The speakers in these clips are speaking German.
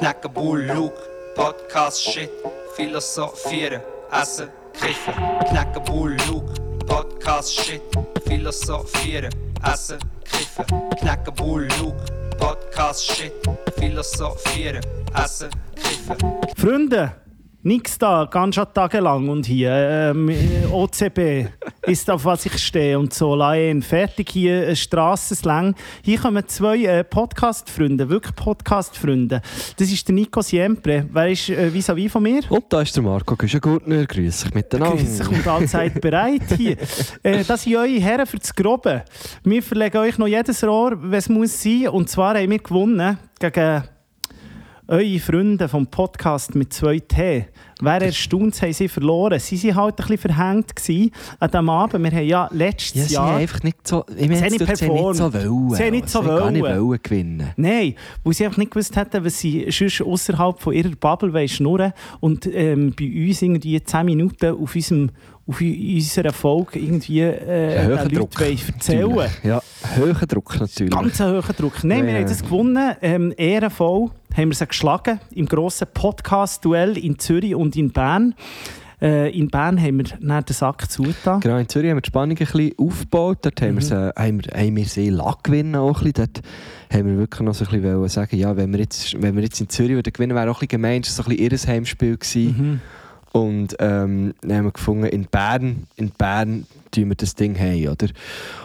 knacken Bull, Podcast, Shit, philosophieren, essen, kiffen. Knacken Bull, Podcast, Shit, philosophieren, essen, kiffen. Knacken Bull, Podcast, Shit, philosophieren, essen, kiffen. Freunde, nichts da, ganz schon tagelang und hier ähm, OCB ist auf was ich stehe und so Laien fertig hier äh, Strassenslang. Hier kommen zwei äh, Podcast-Freunde, wirklich Podcast-Freunde. Das ist der Nico Siempre, wer ist äh, vis-à-vis von mir? Und da ist der Marco Güschengurtner. Grüß dich miteinander. Grüß euch und allzeit bereit hier. Äh, das sind eure Herren für das Grobe. Wir verlegen euch noch jedes Rohr, es muss sein. Und zwar haben wir gewonnen gegen eure Freunde vom Podcast mit 2T. Wer erstaunt, haben sie verloren. Sie waren halt ein bisschen verhängt an diesem Abend. Wir haben ja letztes Ja, sie Jahr... haben einfach nicht so... Ich meine, Sie haben nicht sie nicht so wollen. Sie haben nicht so Sie gar nicht wollen. wollen gewinnen. Nein, weil sie einfach nicht gewusst hätten, was sie sonst außerhalb von ihrer Bubble wollen schnurren und ähm, bei uns irgendwie 10 Minuten auf, unserem, auf unserer Folge irgendwie äh, hoher Druck. wollen erzählen Natürlich. Ja, hoher Druck natürlich. Ganz hohen Druck. Nein, wir Ja. haben das gewonnen. Ähm, ehrenvoll haben wir sie geschlagen im grossen Podcast-Duell in Zürich und in Bern. Äh, in Bern haben wir dann den Sack zugetan. Genau, in Zürich haben wir die Spannung ein bisschen aufgebaut. Dort haben, wir sie, haben, wir, haben wir sie lassen gewinnen. Auch ein bisschen. Dort haben wir wirklich noch so ein bisschen sagen, ja, wenn wir jetzt, wenn wir jetzt in Zürich würden gewinnen wäre auch ein bisschen gemein. Das war so ein bisschen ihr Heimspiel. Gewesen. Mhm. Und ähm, dann haben wir gefunden, in Bern, in Bern tun wir das Ding haben, oder?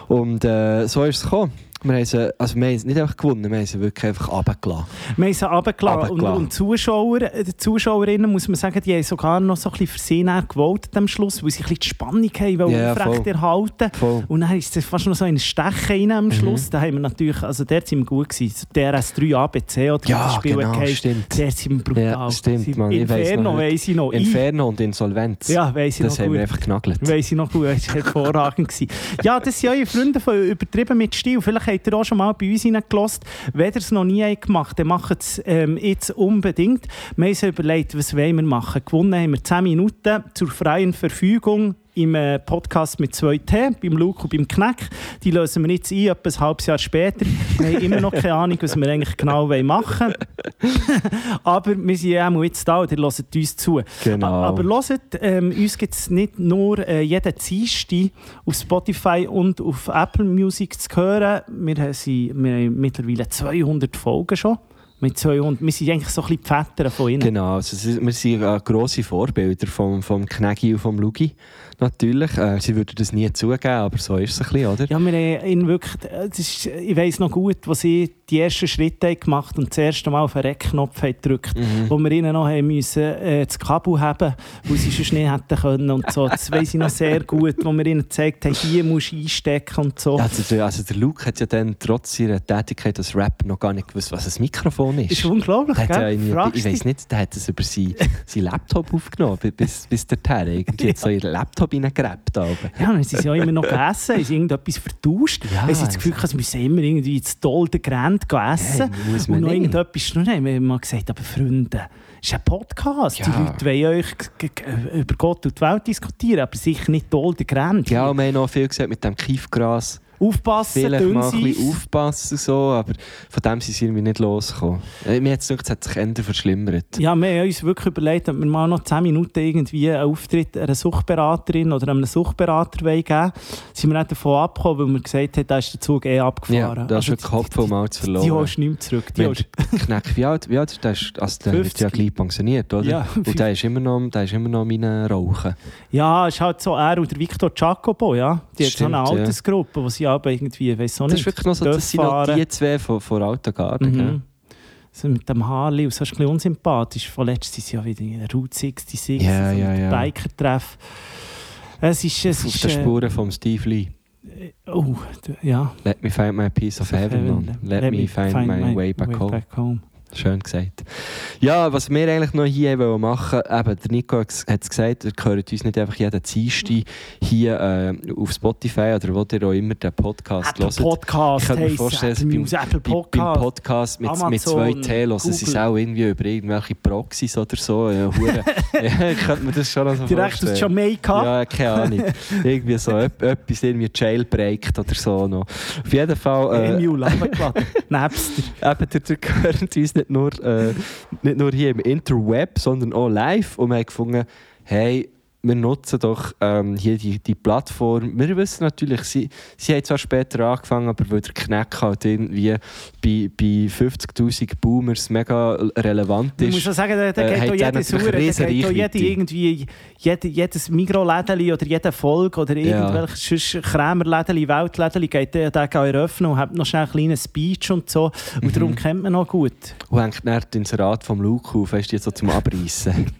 Und äh, so ist es gekommen. Wir haben, sie, also wir haben sie nicht einfach gewonnen, wir haben sie wirklich einfach runtergelassen. Wir haben sie runtergelassen. Und, und Zuschauer, äh, die Zuschauerinnen, muss man sagen, die haben sogar noch so ein bisschen für sie gewollt am Schluss, weil sie ein bisschen die Spannung haben, wollen Ja, aufrecht voll. Und dann ist es fast noch so ein Stechen rein Mhm. am Schluss. Da haben wir natürlich, also dort sind wir gut gewesen. So DRS3 ABC oder Ja, das Spiel genau, heisst. stimmt. Dort sind wir brutal. Ja, stimmt, weiss Inferno weiss ich noch. Inferno und Insolvenz. Ja, weiss ich das noch haben gut. wir einfach genagelt. Weiss ich noch gut, das war hervorragend. ja, das sind eure Freunde von «Übertrieben mit Stil». Vielleicht habt ihr auch schon mal bei uns reingelassen. Wenn ihr es noch nie habt gemacht dann macht es ähm, jetzt unbedingt. Wir haben uns überlegt, was wollen wir machen. Gewonnen haben wir 10 Minuten zur freien Verfügung im äh, Podcast mit 2T, beim Luke und beim Kneck. Die lösen wir jetzt ein, etwa ein halbes Jahr später. Wir haben immer noch keine Ahnung, was wir eigentlich genau machen wollen. Aber wir sind ja auch jetzt da und ihr hört uns zu. Genau. Aber hört, ähm, uns gibt es nicht nur äh, jeden Dienstag auf Spotify und auf Apple Music zu hören. Wir haben, sie, wir haben mittlerweile 200 Folgen schon. Mit 200, wir sind eigentlich so ein bisschen die Väter von ihnen. Genau, also, wir sind äh, grosse Vorbilder vom, vom Knägi und vom Lugi. Natürlich. Äh, sie würden das nie zugeben, aber so ist es ein bisschen, oder? Ja, wir haben ihn wirklich, äh, ist, ich weiss noch gut, wo sie die ersten Schritte haben gemacht und das erste Mal auf den Rec-Knopf haben gedrückt, Mhm. wo wir ihnen noch haben müssen, äh, das Kabel haben, weil sie sonst nicht hätten können und so. Das weiss ich noch sehr gut, wo wir ihnen gezeigt haben, hier musst du einstecken und so. Ja, also, der, also der Luke hat ja dann trotz seiner Tätigkeit als Rap noch gar nicht gewusst, was ein Mikrofon ist. Das ist unglaublich, Der hat ja gell? Fragst ich weiß nicht, der hat es über seinen sein Laptop aufgenommen, bi- bis, bis dorthin. Irgendwie hat so in den Laptop reingegräbt. aber. Ja, dann sind sie ja immer noch gegessen, haben sie irgendetwas vertauscht. Ja, haben sie das Gefühl, sie müssen immer irgendwie zu doll den Grand essen. Hey, muss man und noch nicht. irgendetwas. Dann haben wir mal gesagt, aber Freunde, es ist ein Podcast. Die Ja. Leute wollen euch über Gott und die Welt diskutieren, aber sicher nicht doll den Grand. Ja, und wir haben noch viel gesagt mit dem Kiefgras. Aufpassen, Vielleicht dünn mal ein bisschen aufpassen, so, aber von dem sind sie irgendwie nicht losgekommen. Äh, Mir hat es gedacht, es hat sich eher verschlimmert. Ja, wir haben uns wirklich überlegt, ob wir mal noch 10 Minuten irgendwie einen Auftritt einer Suchtberaterin oder einem Suchtberater wollen geben Sind wir nicht davon abgekommen, weil wir gesagt haben, da ist der Zug eh abgefahren. Ja, da ist wirklich Kopf und Malz Die verloren. holst du nicht mehr zurück. Die Kneck, wie alt, wie alt der? Ist- Also der wird 50. ja gleich pensioniert, oder? Ja, und der ist immer noch, der ist immer noch meine Rauchen. Ja, ist halt so er und der Victor Jacobo, ja. Die hat so eine ja. Altersgruppe, wo sie aber irgendwie, weiß auch Das nicht, ist wirklich noch so, das sind noch die zwei von, von Alten Garden. gell? Mhm. So mit dem Harley, so ist ein bisschen unsympathisch. Vorletzt sind sie ja wieder in der Route 66, Ja, so ja, mit ja. Biker-Treff. Es ist... Es Auf ist äh, Spuren von Steve Lee. oh, d- ja. Let me find my piece of heaven, man. Let, me find, my, way back home. home. Schön gesagt. Ja, was wir eigentlich noch hier wollen machen eben, der Nico hat es gesagt, ihr hört uns nicht einfach jeden Dienstag hier äh, auf Spotify oder wo ihr auch immer den Podcast Apple hört. Podcast Ich könnte mir vorstellen, Apple beim, Apple bei- beim Podcast. Podcast mit, mit Amazon, zwei T hören sie es Google. auch irgendwie über irgendwelche Proxys oder so. Ja, hure- ja, ich könnte mir das schon noch so Direkt aus vorstellen. Jamaika. Ja, keine Ahnung. irgendwie so etwas irgendwie jailbreakt oder so noch. Auf jeden Fall... Äh, runtergeladen. Napster. Eben, der gehört uns nicht nur, äh, nicht nur hier im Interweb, sondern auch live. Und wir haben gefunden, hey, wir nutzen doch ähm, hier die, die Plattform. Wir wissen natürlich, sie, sie haben zwar später angefangen, aber weil der Knack halt irgendwie bei, bei 50'000 Boomers mega relevant ist. Ich muss schon sagen, da, da äh, geht der natürlich Sauer, da riesen geht Reichweite. irgendwie, jede, jedes Mikrolädeli oder jede Folge oder Ja. irgendwelches Krämerlädeli, Weltlädeli geht der den eröffnen und hat noch schnell einen kleinen Speech und so. Und Mhm. darum kennt man noch gut. Und hängt dann das Inserat vom Luke auf, weißt du, jetzt so zum Abreißen.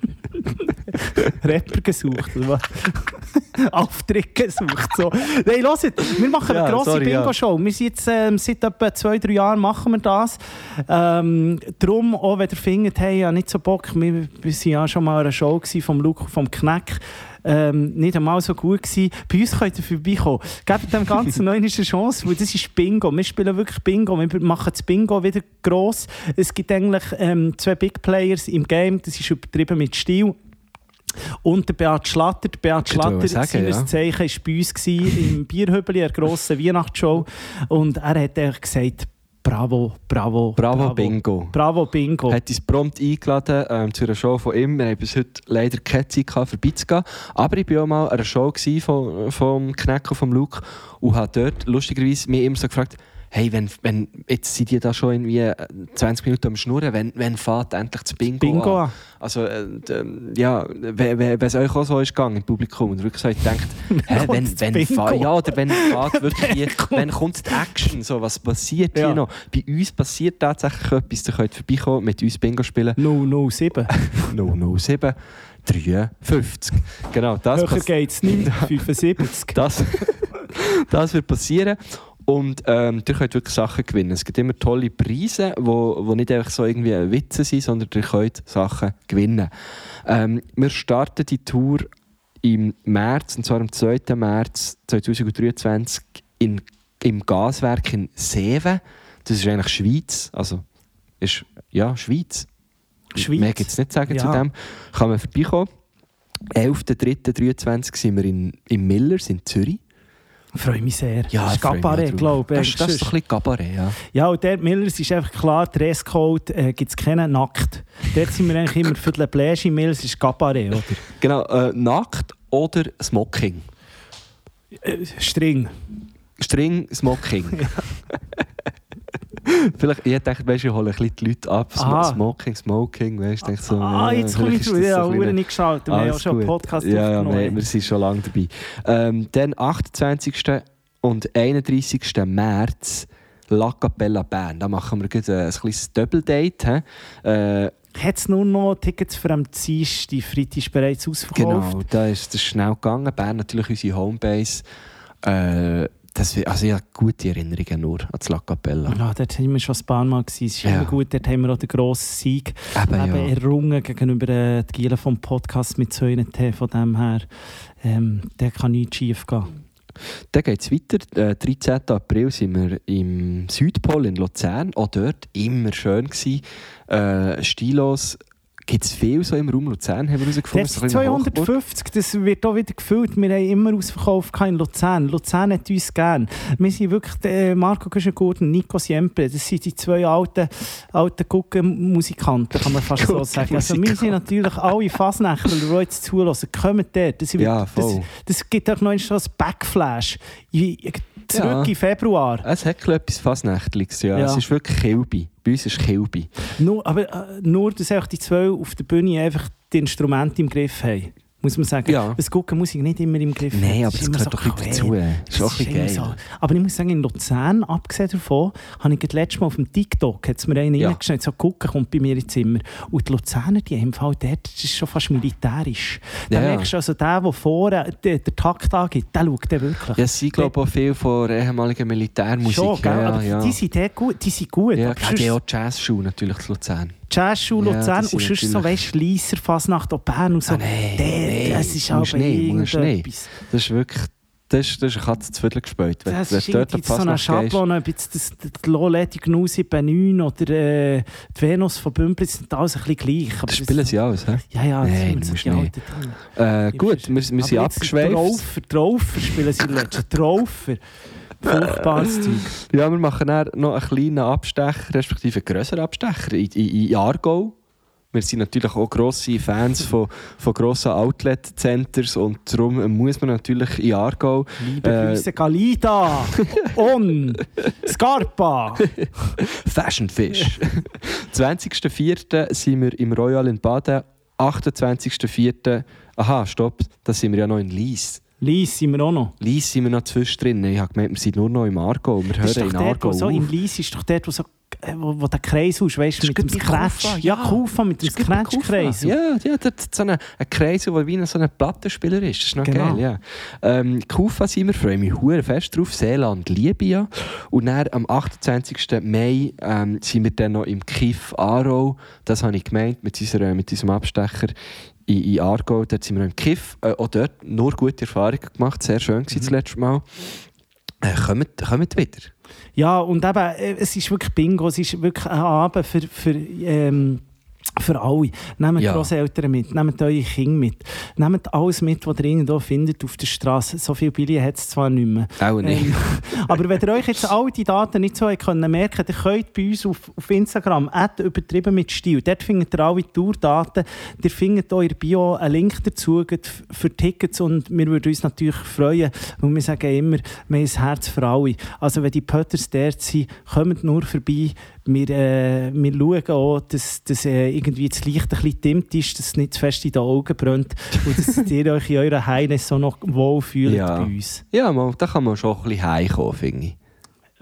Rapper gesucht. Auftritt gesucht. So. Nein, hört, wir machen Ja, eine grosse sorry, ja. Bingo-Show. Wir sind jetzt ähm, seit etwa zwei, drei Jahren machen wir das. Ähm, darum, auch wenn ihr findet, hey, ja, nicht so Bock, wir, wir waren ja schon mal an einer Show vom Luke vom Knack. Ähm, nicht einmal so gut gewesen. Bei uns könnt ihr vorbeikommen. Gebt dem Ganzen noch eine Chance, weil das ist Bingo. Wir spielen wirklich Bingo. Wir machen das Bingo wieder gross. Es gibt eigentlich ähm, zwei Big Players im Game. Das ist übertrieben mit Stil. Und der Beat Schlatter. Der Beat Schlatter, sagen, seines ja. Zeichen, war bei uns gewesen, im Bierhübeli, einer grossen Weihnachtsshow. Und er hat eigentlich gesagt, bravo, bravo, Bravo, Bingo. Bravo, Bingo. hat uns prompt eingeladen ähm, zu einer Show von ihm. Wir haben bis heute leider keine Zeit gehabt, vorbeizugehen. Aber ich war auch mal an einer Show von, vom Kneck und vom Luke und habe dort lustigerweise mich immer so gefragt, hey, wenn, wenn, jetzt sind die da schon irgendwie äh, 20 Minuten am Schnurren, wenn, wenn fährt endlich das Bingo, Bingo an? Also, äh, d- ja, wenn wenn- wenn es euch auch so ist gegangen im Publikum und wirklich so gedacht, hä, wenn, wenn, Bingo? fa- ja, oder wenn fährt wirklich kommt- wenn kommt die Action, so, was passiert Ja. hier noch? Bei uns passiert tatsächlich etwas, ihr könnt vorbeikommen, mit uns Bingo spielen. 007. 007 53. Genau, das, Höher pass geht es nicht. 75. das, das wird passieren. Und ähm, ihr könnt wirklich Sachen gewinnen. Es gibt immer tolle Preise, wo, wo nicht einfach so irgendwie Witze sind, sondern ihr könnt Sachen gewinnen. Ähm, wir starten die Tour im März, und zwar am 2. März 2023 in, im Gaswerk in Seven. Das ist eigentlich Schweiz. Also, ist, ja, Schweiz. Schweiz. Mehr gibt es nicht sagen Ja. zu dem. Kann man vorbeikommen. 11.03.23 sind wir in, in Millers in Zürich. Freue mich sehr. Ja, das ist Gabaret, glaube ich. Das, ist- das ist ein bisschen Cabaret, ja. Ja, und der Millers ist einfach klar, Dresscode äh, gibt es keinen nackt. Dort sind wir eigentlich immer für die Bläsche Millers ist Gabaret, oder? Genau, äh, nackt oder Smoking. Äh, String. String, Smoking. Vielleicht, ich dachte, weißt, ich hole ein bisschen die Leute ab. Aha. Smoking, Smoking, weißt du, so, ah, ja, jetzt komme ich zu. Uhren bisschen- nicht geschaltet. Wir haben ja schon einen. Podcast Ja, ja, nein, wir sind schon lange dabei. Ähm, dann 28. und 31. März La Capella Bern. Da machen wir gleich ein kleines Double-Date. hä? Äh, Hat es nur noch Tickets für am Dienstag? Die Freitag ist bereits ausverkauft. Genau, da ist es schnell gegangen. Bern natürlich unsere Homebase. Äh, das, also ich habe gute Erinnerungen nur an das La Capella. Ja, dort sind wir schon ein paar Mal. Gewesen. Es ist Ja. immer gut, dort haben wir auch den grossen Sieg Eben, eben ja. errungen gegenüber äh, die Gielen vom Podcast mit so einem T. Von dem her, ähm, der kann nichts schief gehen. Dann geht es weiter. Äh, 13. April sind wir im Südpol in Luzern. Auch dort immer schön gewesen. Äh, stilos. Gibt es viel so im Raum Luzern, haben wir herausgefunden. Das So ein bisschen Hochburg. 250, das wird auch wieder gefüllt. Wir haben immer ausverkauft in Luzern. Luzern hat uns gern. Wir sind wirklich äh, Marco Güschengurten, Nico Siempre. Das sind die zwei alten, alten Guckenmusikanten, kann man fast so sagen. Also wir sind natürlich alle Fasnächtler, die jetzt zulassen. Kommt dort. Das, Ja, das, voll. das gibt auch noch ein Backflash. I- Zurück Ja. in Februar. Es hat etwas Fasnächtliches, ja. Ja. Es ist wirklich Kilby. Bei uns ist Kilby. Nur, aber äh, nur, dass die zwei auf der Bühne einfach die Instrumente im Griff haben. Muss man sagen. Ja. Das Gucken muss ich nicht immer im Griff Nein, aber das immer gehört doch ein bisschen quer. dazu. Das ist auch ein geil. so. Aber ich muss sagen, in Luzern, abgesehen davon, habe ich gerade letztes Mal auf dem TikTok hat's mir einen Ja. reingeschnitten, so gucken kommt bei mir ins Zimmer. Und die Luzerner, die haben Fall dort, das ist schon fast militärisch. Da Ja, merkst du also, der, der vorne den, den Takt angibt, der schaut den wirklich. Ja, sind, glaube auch viel von ehemaliger Militärmusik. Schon, gell? ja, aber ja. die sind gut. Die sind gut. Ja, aber sonst- die auch Jazzschuhe natürlich zu Luzern. Jazzschule Ja, Luzern und sind sonst so, weißt du, Leisser, Fasnacht, auch Bern und so. Ah, nein, Der- nein, das ist aber irgendetwas. Das ist wirklich... Das ist, das ist eine Katze zu Viertel gespielt. Wenn, Das wenn ist dort so eine. Schablone, ob jetzt das, die Loleti Gnu 79 oder äh, die Venus von Bümplitz sind alles ein bisschen gleich. Aber Das spielen sie alles, hä? Ja, ja, das Nein, sind so die nicht. alten Dinge. Äh, gut, wir, wir sind abgeschweift. Traufer, Traufer spielen sie letzten. Traufer. Furchtbares Zeug. Ja, wir machen dann noch einen kleinen Abstecher, respektive einen grösseren Abstecher in, in, in Aargau. Wir sind natürlich auch grosse Fans von, von grossen Outlet-Centers und darum muss man natürlich in Aargau... Liebe Äh, Grüße Galida und Scarpa. Fashion Fish. 20.04. sind wir im Royal in Baden. 28.04. Aha, stopp, da sind wir ja noch in Lies. Lies sind wir auch noch. Lies sind wir noch zwischendrin. Ich habe gemeint, wir sind nur noch im Aargau. Wir Das hören in Aargau so in Lies ist doch dort, wo, so, äh, wo, wo der Kreis ist, weißt du, mit dem. Kufa, Ja, ja. Kufa mit dem. Kufa. Ja, ja dort so ein, Kreisel, der wie so ein Plattenspieler ist. Das ist noch Genau. geil, ja. Ähm, Kufa sind wir, freue mich hure fest drauf. Seeland liebe ja. Und dann am 28. Mai ähm, sind wir dann noch im Kiff Aarau. Das habe ich gemeint mit, unserer, mit unserem Abstecher in, in Aargau. Dort sind wir im Kiff. Äh, auch dort nur gute Erfahrungen gemacht. Sehr schön war das letzte Mal. Äh, kommt, kommt wieder. Ja, und eben, äh, es ist wirklich Bingo, es ist wirklich ein Abend für, für, ähm, für alle. Nehmt Ja. Grosseltern mit, nehmt eure Kinder mit, nehmt alles mit, was ihr irgendwo findet auf der Straße. So viele Billy hat es zwar nicht mehr. Auch nicht. Ähm, aber wenn ihr euch jetzt all die Daten nicht so können merken könnt ihr bei uns auf, auf Instagram übertrieben mit Stil. Dort findet ihr alle Tourdaten. Ihr findet auch in der Bio einen Link dazu für Tickets und wir würden uns natürlich freuen, weil wir sagen immer, wir haben ein Herz für alle. Also wenn die Pötters dort sind, kommt nur vorbei. Wir, äh, wir schauen auch, dass, dass äh, irgendwie das Licht ein bisschen dimmt ist, dass es nicht zu fest in den Augen brennt und dass ihr euch in eurer Heimnis so noch wohl fühlt Ja. bei uns. Ja, mal, da kann man schon ein bisschen heimkommen, finde ich.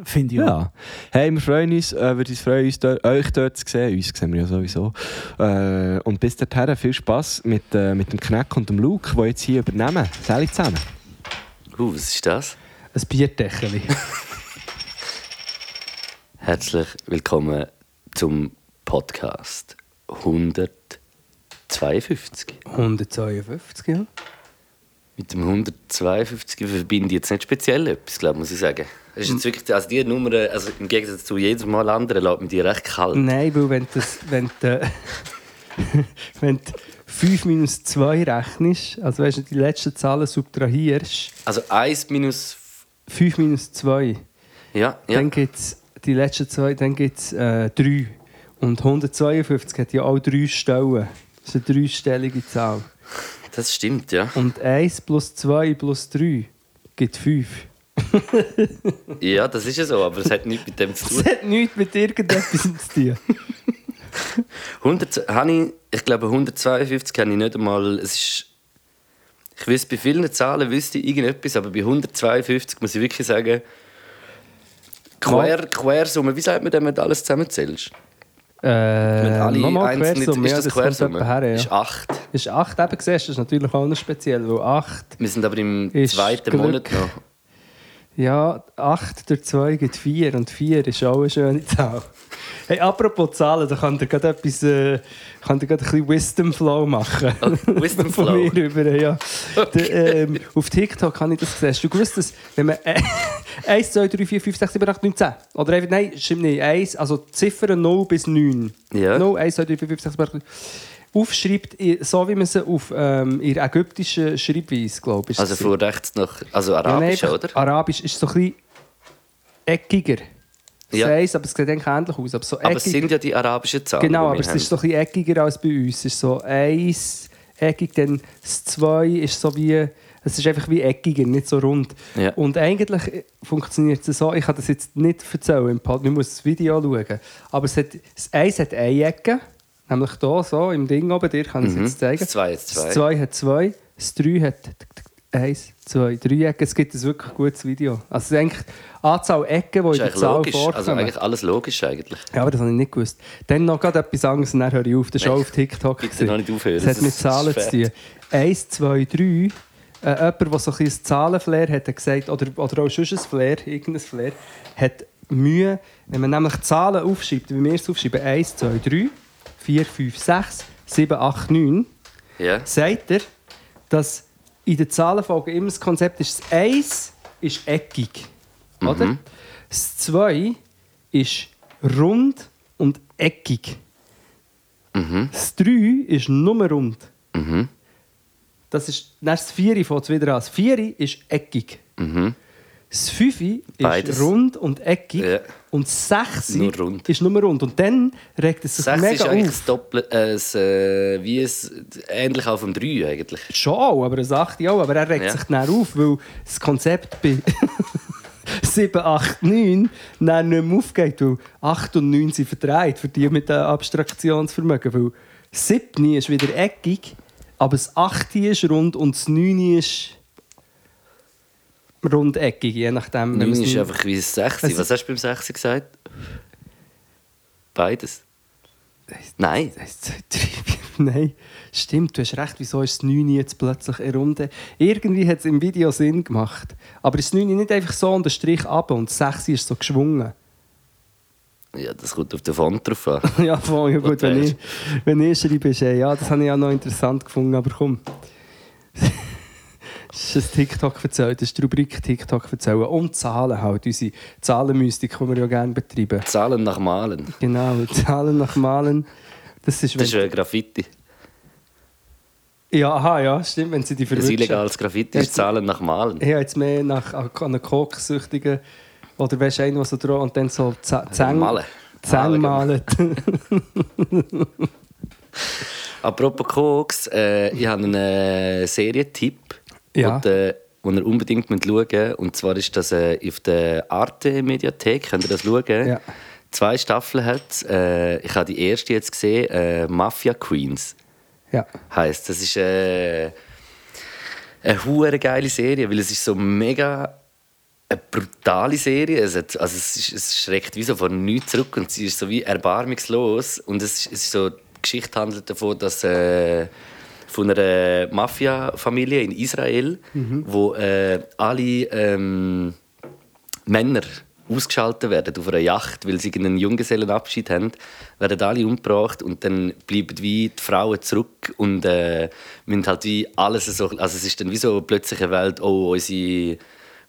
Finde ich auch. Ja. Hey, wir freuen uns, äh, uns freuen, uns dort, euch dort zu sehen. Uns sehen wir ja sowieso. Äh, und bis dahin viel Spass mit, äh, mit dem Kneck und dem Luke, die jetzt hier übernehmen. Sally zusammen. Uh, was ist das? Ein Bierdeckel. Herzlich willkommen zum Podcast 152. 152, ja. Mit dem 152 verbinde ich jetzt nicht speziell etwas, glaube muss ich sagen. Das ist jetzt wirklich, also die Nummer, also im Gegensatz zu jedem Mal anderen, lässt mich die recht kalt. Nein, weil wenn du, das, wenn du, wenn du 5 minus 2 rechnest, also weißt du, die letzten Zahlen subtrahierst, Also 1 minus... 5 minus 2, Ja, ja. dann gibt es die letzten zwei, dann gibt es äh, 3. Und 152 hat ja auch 3 Stellen. Das ist eine dreistellige Zahl. Das stimmt, ja. Und 1 plus 2 plus 3 gibt 5. Ja, das ist ja so, aber es hat nichts mit dem zu tun. hat nichts mit irgendetwas zu tun. 100, habe ich, ich glaube 152 habe ich nicht einmal, es ist, ich wüsste, bei vielen Zahlen wüsste ich irgendetwas, aber bei 152 muss ich wirklich sagen, Quer, Quersumme, wie sagt man denn, wenn du alles zusammenzählst? Äh, Wenn alle Quersumme, ist ja, das Quersumme? her, ja. Ist 8. Ist 8 eben gesehen, das ist natürlich auch noch speziell, weil 8, Wir sind aber im zweiten Glück. Monat noch. ja, 8 durch 2 gibt 4 und 4 ist auch eine schöne Zahl. Hey, apropos Zahlen, da kann dir gerade etwas, äh, kann dir gerade ein bisschen Wisdom Flow machen. Oh, Wisdom Von Flow. mir über, ja. Der, ähm, auf TikTok habe ich das gesehen. Hast du gewusst, dass wenn man äh, 1, 2, 3, 4, 5, 6, 7, 8, 9, 10 oder einfach, nein, stimmt nicht, 1, also Ziffern 0 bis 9. Ja. 0, 1, 2, 3, 4, 5, 6, 7, 8, 9. Aufschreibt, so wie man sie auf ähm, ihrer ägyptischen Schreibweise, glaube ich. Also von rechts nach, also Ja, nein, Arabisch, oder? Arabisch ist so ein bisschen eckiger. Ja. Ja. aber es sieht eigentlich ähnlich aus. Aber, so Aber es sind ja die arabischen Zahlen. genau, aber es haben. ist so ein bisschen eckiger als bei uns. Es ist so eins eckig, dann das zwei ist so wie... Es ist einfach wie eckiger, nicht so rund. Ja. Und eigentlich funktioniert es so, ich kann das jetzt nicht erzählen im Pod, man muss das Video schauen. Aber es hat, das Eins hat eine Ecke, nämlich hier so im Ding oben, dir kann ich es Mhm. jetzt zeigen. Das zwei hat zwei. Das zwei hat zwei, das drei hat eins, zwei, drei Ecken. Es gibt ein wirklich gutes Video. Also eigentlich die Anzahl Ecken, die in der Zahl logisch. vorkommen. Also eigentlich alles logisch eigentlich. Ja, aber das habe ich nicht gewusst. Dann noch gerade etwas anderes und dann höre ich auf. Das ist auch auf TikTok. Bitte noch nicht aufhören. Das hat mit Zahlen zu tun. Eins, zwei, drei. Äh, jemand, der so ein bisschen ein Zahlenflair hat, hat gesagt, oder, oder auch sonst ein Flair, irgendein Flair, hat Mühe, wenn man nämlich Zahlen aufschreibt, wie wir es aufschreiben, 1, 2, 3, 4, 5, 6, 7, 8, 9, Ja. sagt er, dass in der Zahlenfolge immer das Konzept ist, das 1 ist eckig. Oder? Das 2 ist rund und eckig. Das 3 ist nur rund. Das ist, das 4 fängt es wieder an. Das 4 ist eckig. Das 5 ist Beides. rund und eckig. Ja. Und das 6 Nur rund. ist nur rund. Und dann regt es sich Sechs ist mega eigentlich auf. das Doppel, äh, das, äh, wie es, ähnlich auch vom 3 eigentlich. Schon auch, aber ein 8 auch. Aber er regt Ja. sich dann auf, weil das Konzept bei 7, 8, 9 dann nicht mehr aufgeht. Weil 8 und 9 sind verdreht für die mit dem Abstraktionsvermögen. Weil 7 ist wieder eckig, aber das 8 ist rund und das 9 ist rundeckig, je nachdem. wenn 9 man es ist nicht- einfach wie das 6. Also- Was hast du beim 6 gesagt? Beides. Nein. Zwei, drei, vier. Nein, stimmt, du hast recht. Wieso ist das 9 jetzt plötzlich eine Runde? Irgendwie hat es im Video Sinn gemacht. Aber ist das 9 nicht einfach so und der Strich ab und das 6 ist so geschwungen? Ja, das kommt auf den Font drauf an. ja, voll, ja gut, wenn ich, wenn ich schreibe, ist ja, das habe ich auch noch interessant gefunden, aber komm. Das ist ein TikTok erzählt, das ist die Rubrik TikTok erzählen. Und Zahlen halt, unsere Zahlenmystik, die wir ja gerne betreiben. Zahlen nach Malen. Genau, Zahlen nach Malen. Das ist, Das ist ein Graffiti. ja, aha, ja, stimmt, wenn sie die Ein verwirrschen. illegales Graffiti Ja, ist Zahlen nach Malen. Habe jetzt mehr nach an einen Koksüchtigen oder weißt du, einen, der so dran und dann so Zähne Also Malen. Zähne Malen, malen. Apropos Koks, äh, ich habe einen äh, Serientipp, Ja. den, äh, den ihr unbedingt schauen müsst. Und zwar ist das äh, auf der Arte-Mediathek, könnt ihr das schauen. Ja. Zwei Staffeln hat äh, Ich habe die erste jetzt gesehen, äh, Mafia Queens ja. heisst. Das ist äh, eine hure geile Serie, weil es ist so mega eine brutale Serie. Es, hat, also es, ist, es schreckt wie so von nichts zurück und sie ist so wie erbarmungslos. Und es, ist- es ist so, die Geschichte handelt davon, dass äh, von einer Mafia-Familie in Israel, wo äh, alle ähm, Männer ausgeschaltet werden auf einer Yacht, weil sie einen Junggesellenabschied haben, werden alle umgebracht und dann bleiben wie die Frauen zurück und äh, müssen halt wie alles so, also es ist dann wie so plötzlich eine Welt, oh, unsere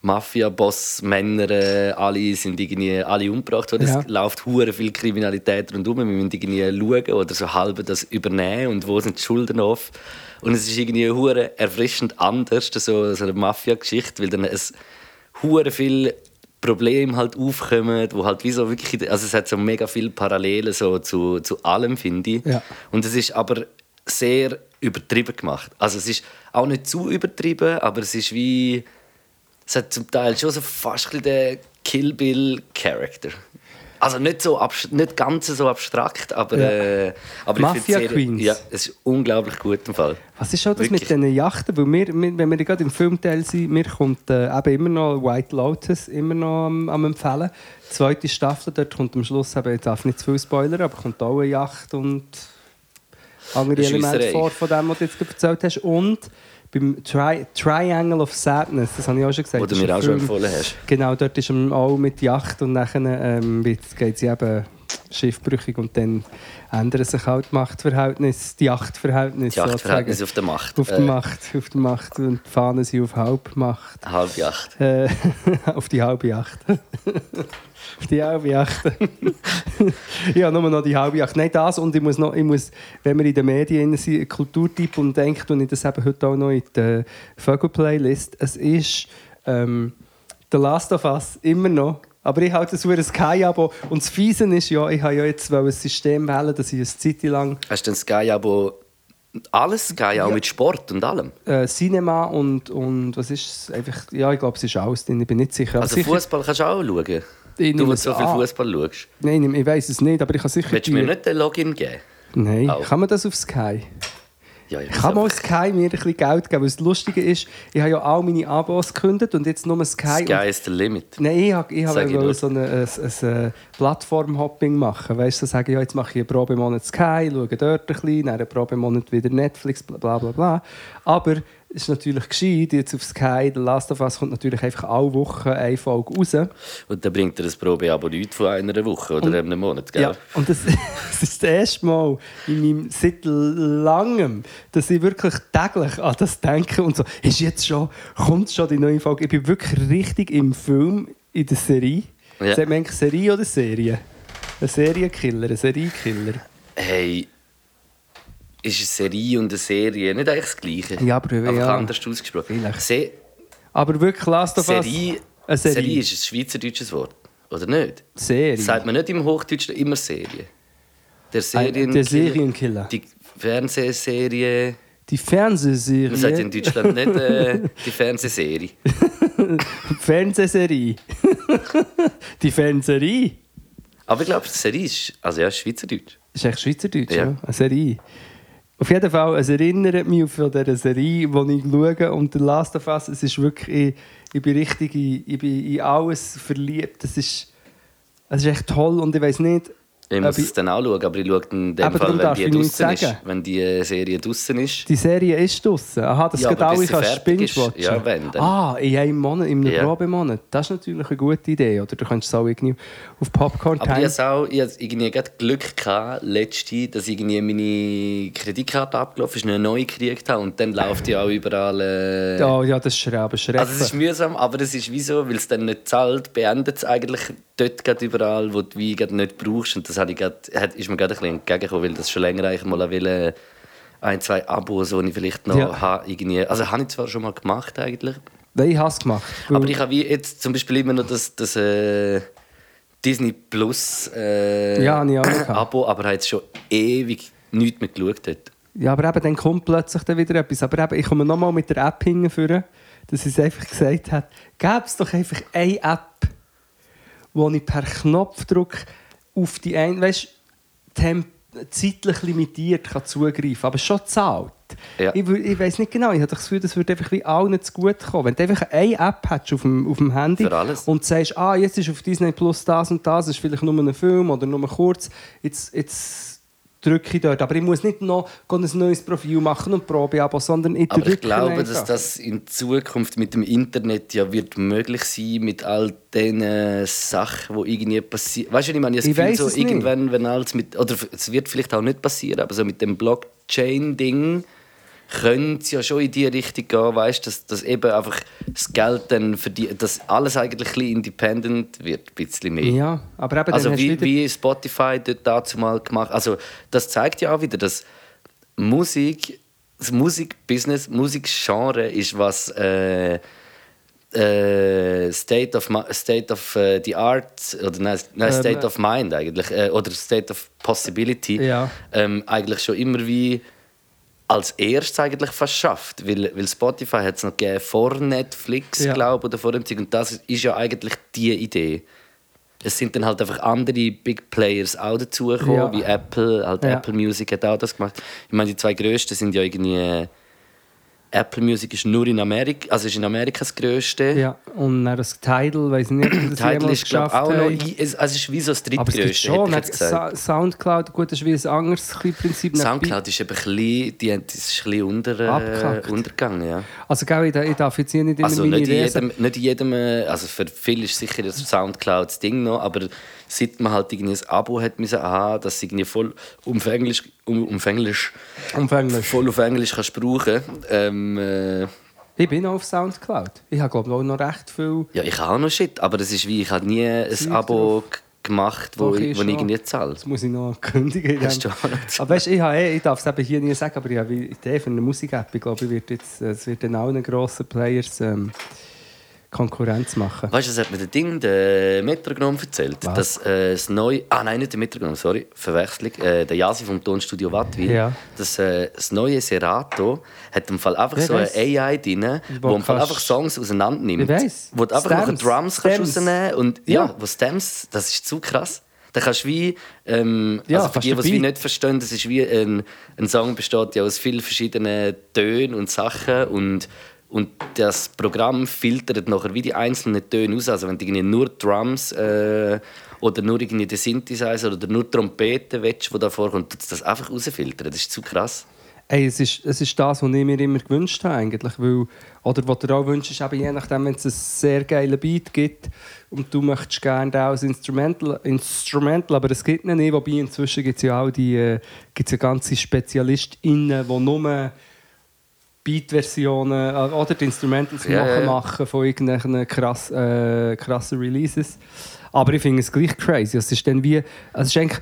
Mafia-Boss-Männer, äh, alle sind irgendwie alle umgebracht worden. Ja. Es läuft hure viel Kriminalität rundherum. Wir müssen irgendwie schauen oder so halb das übernehmen und wo sind die Schulden auf. Und es ist irgendwie hure erfrischend anders, so, so eine Mafia-Geschichte, weil dann es hure viel Probleme halt aufkommen, wo halt wie so wirklich, also es hat so mega viele Parallelen so zu, zu allem, finde ich. Ja. Und es ist aber sehr übertrieben gemacht. Also es ist auch nicht zu übertrieben, aber es ist wie, es hat zum Teil schon so fast ein den Kill Bill Charakter. Also nicht, so nicht ganz so abstrakt, aber, Ja. äh, aber Mafia ich Queens. Ja, es ist unglaublich gut im Fall. Was ist auch das Wirklich. mit diesen Yachten? Weil wir, wir, wenn wir gerade im Filmteil sind, mir kommt äh, eben immer noch White Lotus immer noch am, am empfehlen. Die zweite Staffel, dort kommt am Schluss, eben, ich darf nicht zu viel spoilern, aber kommt auch eine Yacht und andere Elemente vor von dem, was du jetzt erzählt hast. Und beim Tri Triangle of Sadness, das habe ich auch schon gesagt. Wo du mir auch schon empfohlen hast. Genau, dort ist er auch mit Yacht und dann ähm, geht sie eben schiffbrüchig und dann ändern sich halt die Machtverhältnisse, die Yachtverhältnisse Die Yachtverhältnisse auf der Macht. Auf der Äh, Macht, auf der Macht und die Fahnen sind auf Halbmacht. Halbjacht. Äh, auf die halbe Yacht. auf die halbe Yacht. ja, nur noch die halbe Yacht. Nein, das und ich muss noch, ich muss, wenn wir in den Medien sind, ein Kulturtipp und denkt, und ich das eben heute auch noch in der Vögel-Playlist. Es ist ähm, The Last of Us immer noch. Aber ich halte es für ein Sky-Abo. Und das Fiesen ist ja, ich habe ja jetzt ein System wählen, dass ich eine Zeit lang Hast du denn Sky-Abo alles Sky, auch mit Sport und allem? äh, Cinema und, und was ist es? Einfach, ja, ich glaube, es ist alles drin, ich bin nicht sicher. Also Fußball kannst du auch schauen. Ich Du, der es so viel. Fußball schaust. Nein, ich weiß es nicht, aber ich kann sicher... Willst du mir nicht den Login geben? Nein, Auch. kann man das auf Sky? Ja, ich Ich kann mal Sky mir ein bisschen Geld geben, weil das Lustige ist, ich habe ja all meine Abos gekündigt und jetzt nur Sky. Sky is the limit. Nein, ich habe ich Sag hab ich so ein, ein, ein, Plattform-Hopping machen. Weißt du, so sagen, ja, jetzt mache ich einen Probemonat Sky, schaue dort ein bisschen, dann einen Probemonat wieder Netflix, bla bla bla. bla. Aber ist natürlich gescheit, jetzt auf Sky, The Last of Us kommt natürlich einfach alle Wochen eine Folge raus. Und dann bringt er das Probeabo nicht von einer Woche oder einem Monat, gell? Ja, und das, das ist das erste Mal in meinem seit langem, dass ich wirklich täglich an das denke und so, ist jetzt schon, kommt schon die neue Folge. Ich bin wirklich richtig im Film, in der Serie. Ja. Sagt man eigentlich Serie oder Serie? Ein Serienkiller, ein Seriekiller. Hey, ist eine Serie und eine Serie nicht eigentlich das Gleiche? Ja, aber ja. anders ausgesprochen. Vielleicht. Se Aber wirklich, Last of Us. Serie Eine Serie. Serie. ist ein schweizerdeutsches Wort, oder nicht? Serie. Sagt man nicht im Hochdeutschen immer Serie? Der Serien der Serienkiller. Die Fernsehserie. Die Man sagt in Fernsehserie. Deutschland nicht äh, die Fernsehserie. Fernsehserie. die Fernsehserie. Aber ich glaube, Serie ist, also ja, Schweizerdeutsch. ist echt Schweizerdeutsch, ja. Ja. Eine Serie. Auf jeden Fall, es erinnert mich auf diese Serie, die ich schaue. Und der Last of Us, es ist wirklich, ich, ich bin richtig, in, ich bin in alles verliebt. Es ist, es ist echt toll und ich weiß nicht, Ich muss ich- es dann auch schauen, aber ich schaue in dem Fall, wenn die ich draußen ist. Wenn die Serie draußen ist. die Serie ist draussen. Aha, das Ja, geht kannst fertig ist, binge-watchen. ja, wenn, dann. Ah, in einem Monat, in einem Ja. Probemonat. Das ist natürlich eine gute Idee. Oder du kannst es auch irgendwie auf Popcorn Aber ich hatte auch ich hatte irgendwie Glück, gehabt, letzte, dass irgendwie meine Kreditkarte abgelaufen ist, eine neue gekriegt habe und dann läuft die auch überall. Äh, Ja, ja, das ist aber schrecklich. Also es ist mühsam, aber es ist wieso, weil es dann nicht zahlt, beendet es eigentlich dort gerade überall, wo du gerade nicht brauchst. Und das habe ich grad, hat, ist mir gerade ein bisschen entgegengekommen, weil das schon länger eigentlich mal will, ein, zwei Abos, die ich vielleicht noch Ja. habe. Irgendwie. Also habe ich zwar schon mal gemacht eigentlich, Nein, ich habe es gemacht. aber ich habe wie jetzt zum Beispiel immer noch das, das äh, Disney Plus äh, Ja. Abo, aber habe jetzt schon ewig nichts mehr geschaut dort. Ja, aber eben, dann kommt plötzlich dann wieder etwas. Aber eben, ich komme nochmal mit der App hinführen, dass ich es einfach gesagt habe, gäbe es doch einfach eine App, wo ich per Knopfdruck auf die ein, weißt, temp zeitlich limitiert kann zugreifen aber schon zahlt. Ja. Ich, ich weiß nicht genau, ich habe das Gefühl, das würde einfach wie allen zu gut kommen. Wenn du einfach eine App hättest auf dem, auf dem Handy und sagst, ah, jetzt ist auf Disney Plus das und das, ist vielleicht nur ein Film oder nur kurz, jetzt, jetzt drücke ich dort. Aber ich muss nicht noch ein neues Profil machen und Probeabo, sondern ich Aber ich glaube, einfach. dass das in Zukunft mit dem Internet ja wird möglich sein, mit all den äh, Sachen, die irgendwie passieren. Weißt du, ich meine, ich, Ich habe das Gefühl, so nicht. irgendwann, wenn alles mit, oder es wird vielleicht auch nicht passieren, aber so mit dem Blockchain-Ding könnte es ja schon in die Richtung gehen, weißt, dass, dass eben einfach das Geld dann für die, dass alles eigentlich ein bisschen independent wird, ein bisschen mehr. Ja, aber eben, Also wie, wie Spotify dort dazu mal gemacht. Also das zeigt ja auch wieder, dass Musik, das Musikbusiness, Musikgenre ist was äh, äh, State of State of äh, the Art oder nein, nein Ähm, State of Mind eigentlich äh, oder State of Possibility Ja. ähm, eigentlich schon immer wie als erstes eigentlich fast schafft, weil, weil Spotify hat es noch gegeben vor Netflix, Ja. glaube oder vor dem Zeug und das ist ja eigentlich die Idee. Es sind dann halt einfach andere Big Players auch dazugekommen, Ja. wie Apple, halt Ja. Apple Music hat auch das gemacht. Ich meine, die zwei grössten sind ja irgendwie äh, Apple Music ist nur in Amerika, also ist in Amerika das grösste. Ja, und dann das Tidal, weiß ich nicht, ob das Tidal ist glaube auch noch, haben. ein, es, also ist wie so das Aber es drittgrößte, schon, hätte ich. Sa- Soundcloud, gut, das ist wie ein anderes Prinzip. Soundcloud ist eben ein bisschen, die, das ist ein bisschen unter, äh, untergegangen, ja. Also, gell, ich, ich darf jetzt hier nicht immer Also meine nicht in, jedem, nicht in jedem, äh, also für viele ist sicher das Soundcloud das Ding noch, aber seit man halt irgendwie ein Abo hat müssen, aha, dass du irgendwie voll umfänglich, um, umfänglich, Umfänglich. voll auf Englisch kannst brauchen, ähm, äh, Ich bin auch auf Soundcloud. Ich habe, glaube ich, auch noch recht viel... ja, ich habe auch noch Shit, aber es ist wie, ich habe nie ein Abo gemacht, wo, Doch, ich, wo ich irgendwie zahle. Das muss ich noch kündigen. Hast du Aber weißt, ich, habe, eh- ich darf es eben hier nie sagen, aber ich habe eine Idee für eine Musik-App. Ich glaube, ich werde jetzt, es wird dann allen grossen Players ähm, Konkurrenz machen. Weißt du, das hat mir der Ding, der Metronom erzählt, Was? dass äh, das neue, ah nein, nicht der Metronom, sorry, Verwechslung, äh, der Jasi vom Tonstudio Wattwil, Ja. dass äh, das neue Serato hat im Fall einfach Wer so eine weiss? AI drin, Wo wo im Fall einfach Songs auseinander nimmt, Wer wo du einfach noch Stems. Drums kannst rausnehmen und ja. Ja. wo Stems, das ist zu krass. Da kannst du wie, ähm, Ja, also für die, die es wie nicht verstehen, das ist wie ein, ein Song besteht ja aus vielen verschiedenen Tönen und Sachen und und das Programm filtert nachher wie die einzelnen Töne aus. Also wenn du irgendwie nur Drums äh, oder nur irgendwie den Synthesizer oder nur Trompeten willst, die da vorkommt, tut das einfach rausfiltern. Das ist zu krass. Ey, es, ist, es ist das, was ich mir immer gewünscht habe. Eigentlich, weil, oder was du auch wünschst, ist je nachdem, wenn es einen sehr geilen Beat gibt und du möchtest gerne den als Instrumental, Instrumental aber es gibt ihn nicht. Wobei inzwischen gibt es ja auch die, äh, gibt's ja ganze SpezialistInnen, die nur Beat-Versionen äh, oder die Instrumentals Ja, machen, ja. machen von irgendwelchen krass, äh, krassen Releases. Aber ich finde es gleich crazy. Es ist dann wie, es ist eigentlich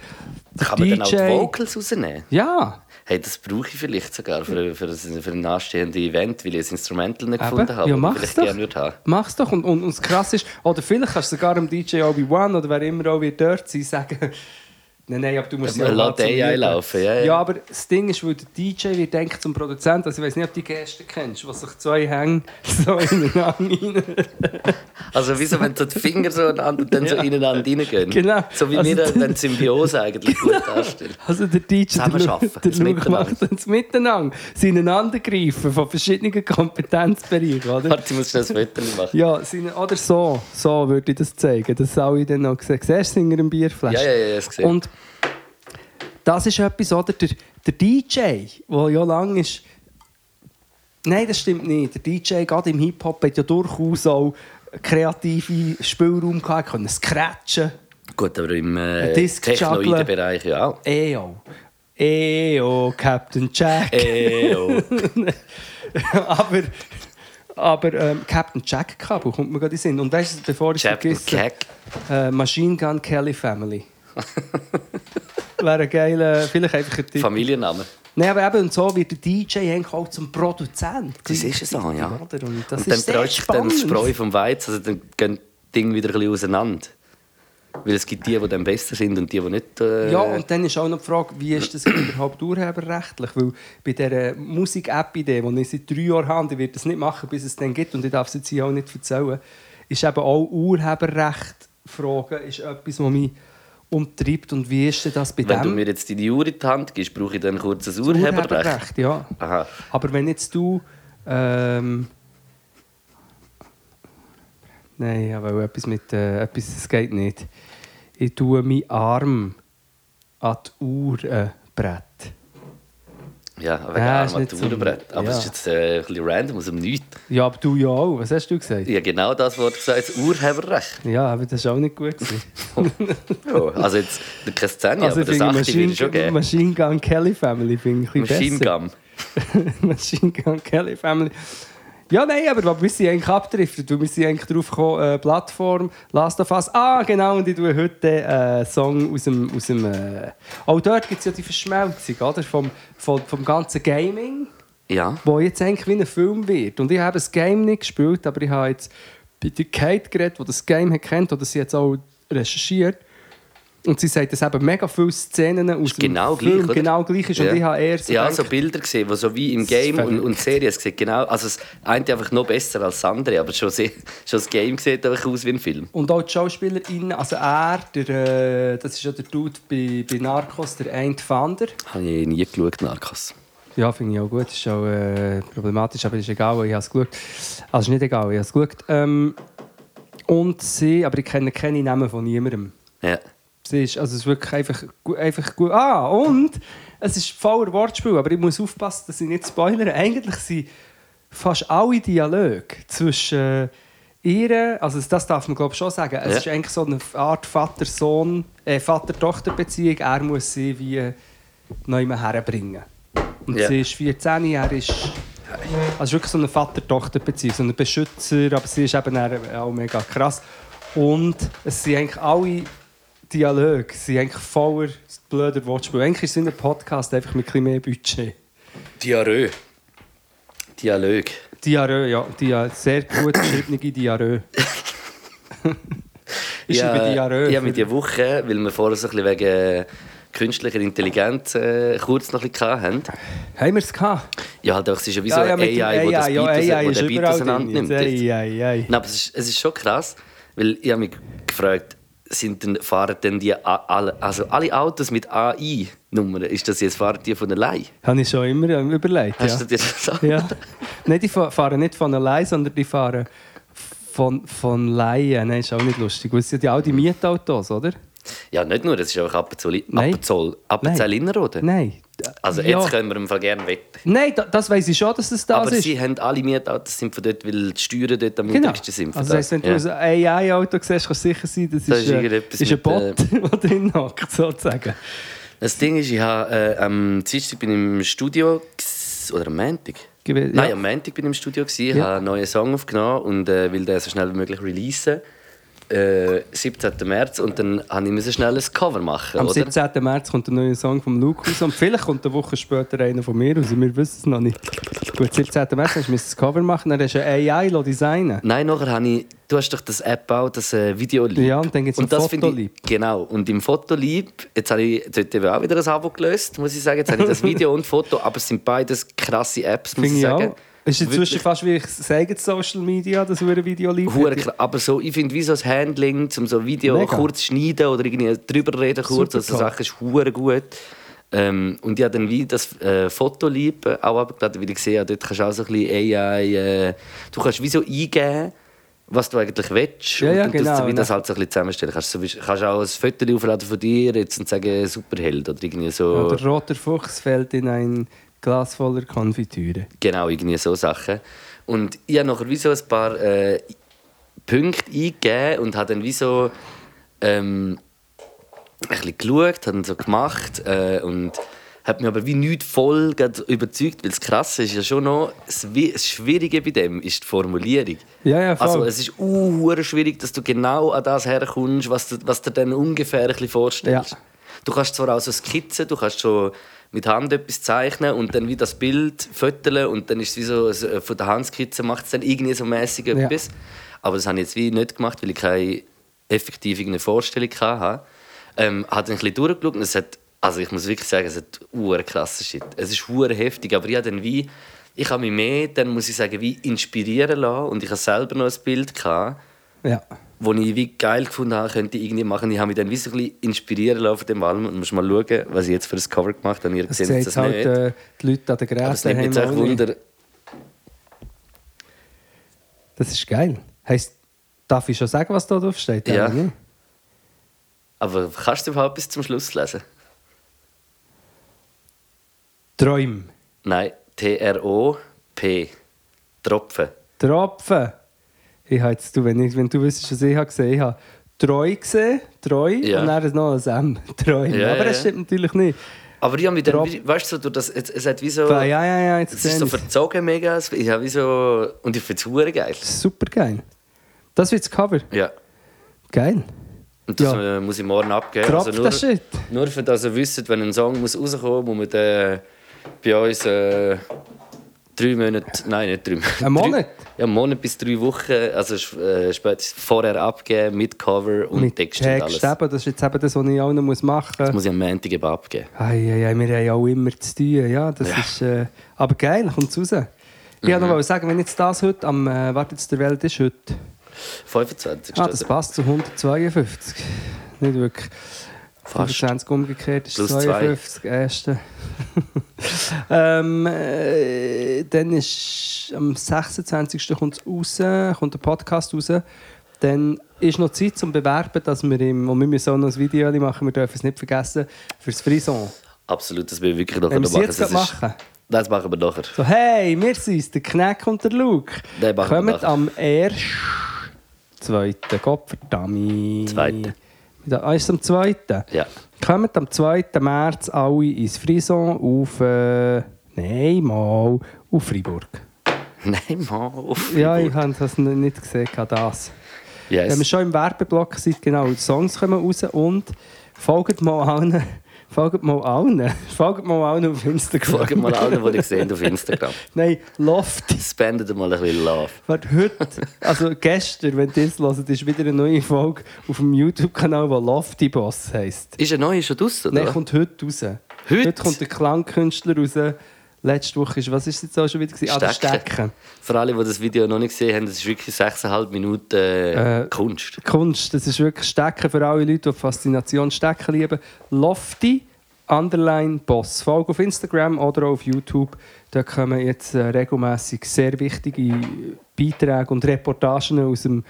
Kann man dann auch die DJ Vocals rausnehmen? ja, hey, das brauche ich vielleicht sogar für, für, ein, für ein anstehendes Event, weil ich ein Instrumental nicht gefunden Eben. habe, Ja, das mach's doch. haben. Mach's doch. Und, und, und das Krasse ist, oder vielleicht kannst du sogar dem DJ Obi-Wan oder wer immer auch wird dort sein, sagen, nein, nein, aber du musst Ja, ja mir einlaufen, ja, ja. ja, aber das Ding ist, weil der DJ wird denken zum Produzenten, also ich weiß nicht, ob du die Gäste kennst, was sich zwei hängen so ineinander rein. Also wieso, wenn so die Finger so aneinander und dann so ineinander reingehen? Genau. So wie Also wir der- dann Symbiose eigentlich gut darstellen. Also der DJ, der, Zusammenarbeiten, der das Luke macht das Miteinander, das Ineinandergreifen von verschiedenen Kompetenzbereichen, oder? Warte, ich muss schnell ein Foto machen. Ja, seine, oder so, so würde ich das zeigen, dass alle dann noch sehen. Siehst du hinter einem Bierfläschchen? Ja, ja, ja, das gesehen. Das ist etwas, oder? Der, der DJ, der ja lang ist. Nein, das stimmt nicht. Der DJ, gerade im Hip-Hop, hat ja durchaus auch kreative Spielraum gehabt, können scratchen. Gut, aber im äh, technoiden. Bereich ja auch. EO. EO, Captain Jack. Oh. aber aber ähm, Captain Jack Kabel kommt mir gerade in Sinn. Und weißt du, bevor ich es Captain vergesse, äh, Machine Gun Kelly Family. Wäre ein geiler, vielleicht einfach ein Tipp. Familienname. Nein, aber eben, und so wird der DJ eigentlich auch zum Produzent. Das ist es so, ja. Oder? Und das und dann sich dann das. Spreu vom Weizen, also dann gehen die Dinge wieder ein bisschen auseinander. Weil es gibt die, die dann besser sind und die, die nicht... Äh, Ja, und dann ist auch noch die Frage, wie ist das überhaupt urheberrechtlich? Weil bei dieser Musik-App-Idee, die ich seit drei Jahren habe, ich werde das nicht machen, bis es dann gibt, und ich darf es jetzt hier auch nicht erzählen, ist eben auch Urheberrecht-Frage ist etwas, was mich umtreibt. Und wie ist denn das bei Wenn du dem? mir jetzt die Uhr in die Hand gibst, brauche ich dann kurz ein Urheberrecht. ja. Aha. Aber wenn jetzt du... Ähm, Nein, aber etwas mit... Äh, etwas, es geht nicht. Ich tue meinen Arm an die Uhr äh, Brett. Ja, wegen Ja, ja, ist nicht so- Armaturenbrett. Aber es ja. ist jetzt äh, ein bisschen random aus dem Nichts. Ja, aber du ja auch. Was hast du gesagt? Ja, genau das Wort gesagt, das Urheberrecht. Ja, aber das war auch nicht gut. Ja, also jetzt keine Szene, also aber das finde 8 Machine, würde ich schon geben. Machine Gun Kelly Family finde ich ein Machine besser. Gun. Machine Gun Kelly Family. Ja, nein, aber wir sind eigentlich abgedriftet. Wir sind eigentlich drauf gekommen, äh, Plattform, Last of Us. Ah, genau, und ich tue heute äh, einen Song aus dem... Aus dem äh, auch dort gibt es ja die Verschmelzung, oder? Vom, vom, vom ganzen Gaming, Ja. wo jetzt eigentlich wie ein Film wird. Und ich habe das Game nicht gespielt, aber ich habe jetzt bei der Kate geredet, die das Game kennt oder sie jetzt auch recherchiert. Und sie sagt, dass eben mega viele Szenen aus genau dem Film gleich, oder? genau gleich ist. Und ich habe eher so ja, gedacht, so Bilder gesehen, die so wie im Game und, und Serie es sieht genau, also das eine einfach noch besser als das andere, aber schon, sehr, schon das Game sieht einfach aus wie ein Film. Und auch die SchauspielerInnen, also er, der, äh, das ist ja der Dude bei, bei Narcos, der Eint. Habe ich nie geschaut, Narcos. Ja, finde ich auch gut. Ist auch äh, problematisch, aber ist egal, ich habe es geschaut. Also ist nicht egal, ich habe es geschaut. Ähm, und sie, aber ich kenne keine Namen von niemandem. Ja. Sie ist, also es ist wirklich einfach, einfach gut. Ah, und es ist voller Wortspiel, aber ich muss aufpassen, dass ich nicht spoilere. Eigentlich sind fast alle Dialoge zwischen ihr, also das darf man glaube ich schon sagen, es Ja. ist eigentlich so eine Art Vater-Sohn, äh, Vater-Tochter-Beziehung. Er muss sie wie neu herbringen. Und Ja. sie ist 14, er ist... Also ist wirklich so eine Vater-Tochter-Beziehung, so ein Beschützer, aber sie ist eben auch mega krass. Und es sind eigentlich alle Dialoge sind eigentlich voller blöder Wortspiel. Eigentlich ist es in einem Podcast einfach mit ein bisschen mehr Budget. Diarrhoe. Dialog. Diarrhoe, ja. Dia sehr gut geschriebene Diarrhoe. ich schreibe Diarrhoe. Ja, mit dieser Woche, weil wir vorher so ein bisschen wegen künstlicher Intelligenz äh, kurz noch ein bisschen hatten. Haben wir es gehabt? Ja, halt, es ist ja wie so ja, ja, dem AI, wo das ja, Beat, AI wo der Beat überall auseinander drin. nimmt. Jetzt. jetzt. Ei, ei, ei. Nein, aber es ist, es ist schon krass, weil ich habe mich gefragt, sind denn, fahren denn die alle, also alle Autos mit AI-Nummern, ist das jetzt fahren die von allein? Habe ich schon immer ähm, überlegt. Hast ja. du dir das gesagt? Ja. Nein, die fa- fahren nicht von allein, sondern die fahren von, von Laien. Nein, ist auch nicht lustig. weil Es sind ja auch die Mietautos, oder? Ja, nicht nur, das ist einfach Appenzell. Appenzell, Appenzell Innerrhoden. Nein. Also Ja. jetzt können wir im Fall gerne wetten. Nein, da, das weiß ich schon, dass es das Aber ist. sie haben alle Mietautos sind von dort, weil die Steuern dort am Genau. niedrigsten sind. Also das heisst, wenn du ja. ein AI-Auto siehst, kannst du sicher sein, das, Das ist, ist äh, ist ein mit, Bot, der drin hockt, sozusagen. Das Ding ist, ich habe äh, am Dienstag bin ich im Studio oder am Montag. Gewe- Nein, ja. am Montag bin ich im Studio gewesen, Ja. habe einen neuen Song aufgenommen und äh, will den so schnell wie möglich releasen. Äh, 17. März und dann musste ich schnell ein Cover machen. Am oder? 17. März kommt ein neuer Song von Luke raus und vielleicht kommt eine Woche später einer von mir raus. Wir wissen es noch nicht. Gut, 17. März hast du das Cover machen, dann hast du eine AI designen Nein, nachher habe ich, du hast doch das App auch, das äh, Videolieb. Ja, und dann gibt's ein das finde Fotolieb. Ich, genau, und im Fotolieb, jetzt habe ich eben auch wieder ein Abo gelöst, muss ich sagen. Jetzt habe ich das Video und Foto, aber es sind beides krasse Apps, muss ich ich sagen. auch. Ist inzwischen fast wie ich sage, Social Media, das ein Video klar. Aber so, ich finde, wie so das Handling, um so ein Video Mega. kurz schneiden oder irgendwie drüber reden kurz, Super also. Sachen ist hure gut. Ähm, und ich habe dann wie das äh, Fotolieb äh, auch abgeladen, weil ich gesehen habe, dort kannst du auch so ein bisschen AI, äh, du kannst wie so eingeben, was du eigentlich willst. Ja, ja, und dann du genau, wie das halt so ein bisschen zusammenstellen. Kannst, wie- kannst auch ein Foto aufladen von dir jetzt und sagen Superheld oder irgendwie so. Ja, der roter Fuchs fällt in ein Glas voller Konfitüre. Genau, irgendwie so Sachen. Und ich habe nachher wie so ein paar äh, Punkte eingegeben und habe dann wie so ähm, ein bisschen geschaut, habe dann so gemacht äh, und hat mich aber wie nicht voll überzeugt, weil das Krasse ist ja schon noch, das, Wi- das Schwierige bei dem ist die Formulierung. Ja, ja, voll. Also es ist uh, schwierig, dass du genau an das herkommst, was du, was du dir dann ungefähr ein bisschen vorstellst. Ja. Du kannst zwar auch so skizzen, du kannst so mit Hand etwas zeichnen und dann wie das Bild föteln und dann ist es wie so, so von der Handskizze macht es dann irgendwie so mäßig Ja. etwas. Aber das habe ich jetzt wie nicht gemacht, weil ich keine effektive Vorstellung hatte. Ähm, habe dann ein bisschen durchgeschaut und es hat, also ich muss wirklich sagen, es hat hure krasse Shit. Es ist heftig, aber ich habe dann wie, ich habe mich mehr, dann muss ich sagen, wie inspirieren lassen und ich habe selber noch ein Bild gehabt, Ja. Wo ich wie geil gefunden habe, könnte ich irgendwie machen. Ich habe mich dann ein bisschen inspirieren lassen von dem Album und muss mal schauen, was ich jetzt für ein Cover gemacht habe. Ihr Es seht das halt nicht. äh, die Leute an den aber es Geräten nimmt jetzt auch. Wunder. Das ist geil. Heisst, darf ich schon sagen, was da drauf steht? Ja. nicht? Aber kannst du überhaupt bis zum Schluss lesen? Träum. Nein, T-R-O-P. Tropfen. Tropfen. Ich habe jetzt, du, wenn, ich, wenn du wüsstest, was ich habe gesehen habe, Treu gesehen, Treu Ja. und dann noch ein M. Träum. Ja, Aber das stimmt natürlich nicht. Aber ich habe mich dann, weißt du, so, das, es, es hat wie so... Ja, ja, ja, jetzt Es ist so verzogen mega. Ich habe wie so... Und ich finde es geil. Super geil. Das wird das Cover. Ja. Geil. Und das Ja. äh, muss ich morgen abgeben. Tropft nur, das Shit. nur für das ihr wisst, wenn ein Song muss rauskommen muss, muss man den bei uns äh, drei Monate... Nein, nicht drei Monate. Ein Monat? Ja, einen Monat bis drei Wochen. Also äh, spätestens vorher abgeben, mit Cover und Mit Text und alles. Text eben, das ist jetzt eben das, was ich auch noch machen muss. Das muss ich am Montag eben abgeben. Ei, ei, ei, wir haben ja auch immer zu tun. Ja, das Ja. ist, äh, aber geil, kommt raus. Ich wollte Mhm. noch sagen, wenn jetzt das heute am äh, Warte jetzt der Welt ist, heute. 25. Ah, das passt zu 152. Nicht wirklich. Fast. 25 umgekehrt ist Plus 52. Erste. ähm, äh, dann ist am 26. kommt raus, kommt der Podcast raus. Dann ist noch Zeit zum Bewerben, dass wir im, und wir müssen auch noch ein Video machen, wir dürfen es nicht vergessen, fürs Frison. Absolut, das will ich wirklich wir noch es machen. jetzt Das machen. Das machen wir nachher. So, hey, wir sind's, der Knack und der Luke. Machen wir Kommt nachher. am 1. 2. Gottverdammt. Zweiten. Ah, ist es am 2. Ja. Kommt am 2. März alle ins Frison auf. Äh, nein, mal. Auf Freiburg. Nein, mal auf. Ja, ich habe das nicht gesehen, das. yes. Wenn wir schon im Werbeblock sind, genau, die Songs kommen raus und folgt mal allen. Folgt mal allen. Folgt mal allen auf Instagram. Folgt mal allen, die ich sehe auf Instagram. Nein, Lofty. Spendet mal ein bisschen Love. Warte, heute, also gestern, wenn ihr das hört, ist wieder eine neue Folge auf dem YouTube-Kanal, die Lofty Boss heisst. Ist ein neuer schon draussen, oder? Nein, kommt heute raus. Heute? kommt der Klangkünstler raus. Letzte Woche ist, was ist jetzt auch schon wieder? gewesen? Ah, der Stecken. Für alle, die das Video noch nicht gesehen haben, das ist wirklich 6,5 Minuten äh, Äh, Kunst. Kunst, das ist wirklich Stecken für alle Leute, die Faszination Stecken lieben. Lofty, Underline Boss. Folge auf Instagram oder auf YouTube. Da kommen jetzt äh, regelmäßig sehr wichtige Beiträge und Reportagen aus dem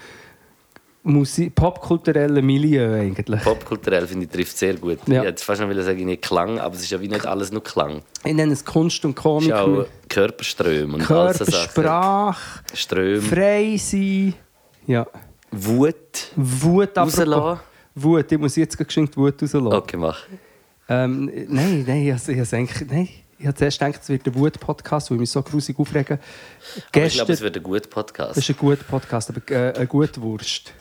Musik popkulturellen Milieu eigentlich. Popkulturell finde ich trifft sehr gut. Ja. Ich hätte fast noch sagen, nicht Klang, aber es ist ja wie nicht alles nur Klang. Ich nenne es Kunst und Es ist Komik. auch Körperströme und all so Körper, Sachen. Sprache, Ströme, frei sein. Ja. Wut. Wut Rauslassen. Wut, ich muss jetzt geschenkt Wut rauslassen. Okay, mach. Ähm, nein, nein, ich, ich, ich, eigentlich, nein. ich habe zuerst gedacht, es wird ein Wut-Podcast, weil ich mich so grusig aufregen. Aber ich Gestern, glaube, es wird ein guter Podcast. das ist ein guter Podcast, aber äh, eine gute Wurst.